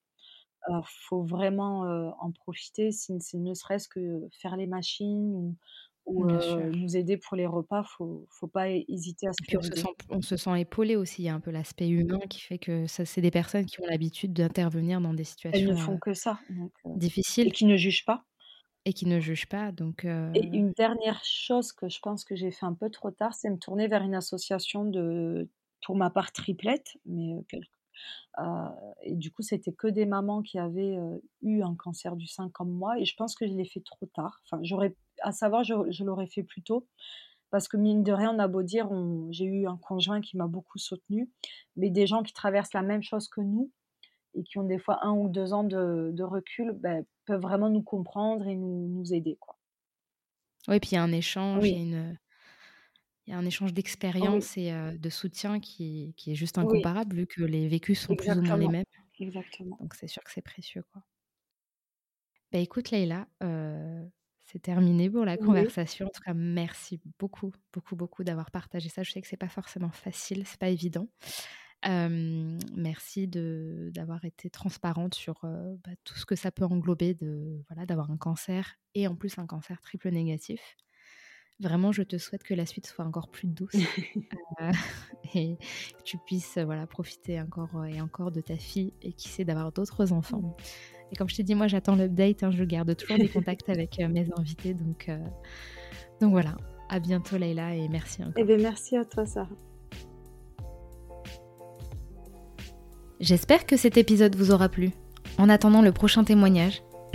Heu, faut vraiment, en profiter si si ne serait-ce que faire les machines ou nous aider pour les repas, faut faut pas hé hésiter à se puis faire on se sent on se sent épaulé aussi, il y a un peu l'aspect humain qui fait que ça c'est des personnes qui ont l'habitude d'intervenir dans des Elles ne situations, font que ça, donc heu et difficiles qui ne jugent pas. et qui ne jugent pas donc Et une dernière chose que je pense que j'ai fait un peu trop tard, c'est me tourner vers une association de pour ma part triplettes, mais et du coup, c'était que des mamans qui avaient eu un cancer du sein comme moi. Et je pense que je l'ai fait trop tard. Enfin, j'aurais, à savoir, je, l'aurais fait plus tôt. Parce que mine de rien, on a beau dire, j'ai eu un conjoint qui m'a beaucoup soutenu, mais des gens qui traversent la même chose que nous et qui ont des fois un ou deux ans de, recul, ben, peuvent vraiment nous comprendre et nous, nous aider. Quoi. Oui, puis il y a un échange, il y a une, il y a un échange d'expérience et de soutien qui, qui, est juste incomparable vu que les vécus sont plus ou moins les mêmes. Exactement. Donc c'est sûr que c'est précieux. Quoi. Bah écoute Leïla, c'est terminé pour la conversation. En tout cas, merci beaucoup, beaucoup, beaucoup d'avoir partagé ça. Je sais que c'est pas forcément facile, c'est pas évident. merci de d'avoir été transparente sur bah, tout ce que ça peut englober de voilà d'avoir un cancer et en plus un cancer triple négatif. Vraiment, je te souhaite que la suite soit encore plus douce *laughs* euh, *laughs* et que tu puisses voilà, profiter encore et encore de ta fille et qui sait d'avoir d'autres enfants. Mmh. Et comme je t'ai dit, moi j'attends l'update, hein, je garde toujours des contacts avec euh, mes invités. Donc, euh, donc voilà, à bientôt Leïla et merci encore. Eh bien, merci à toi Sarah. J'espère que cet épisode vous aura plu. En attendant le prochain témoignage,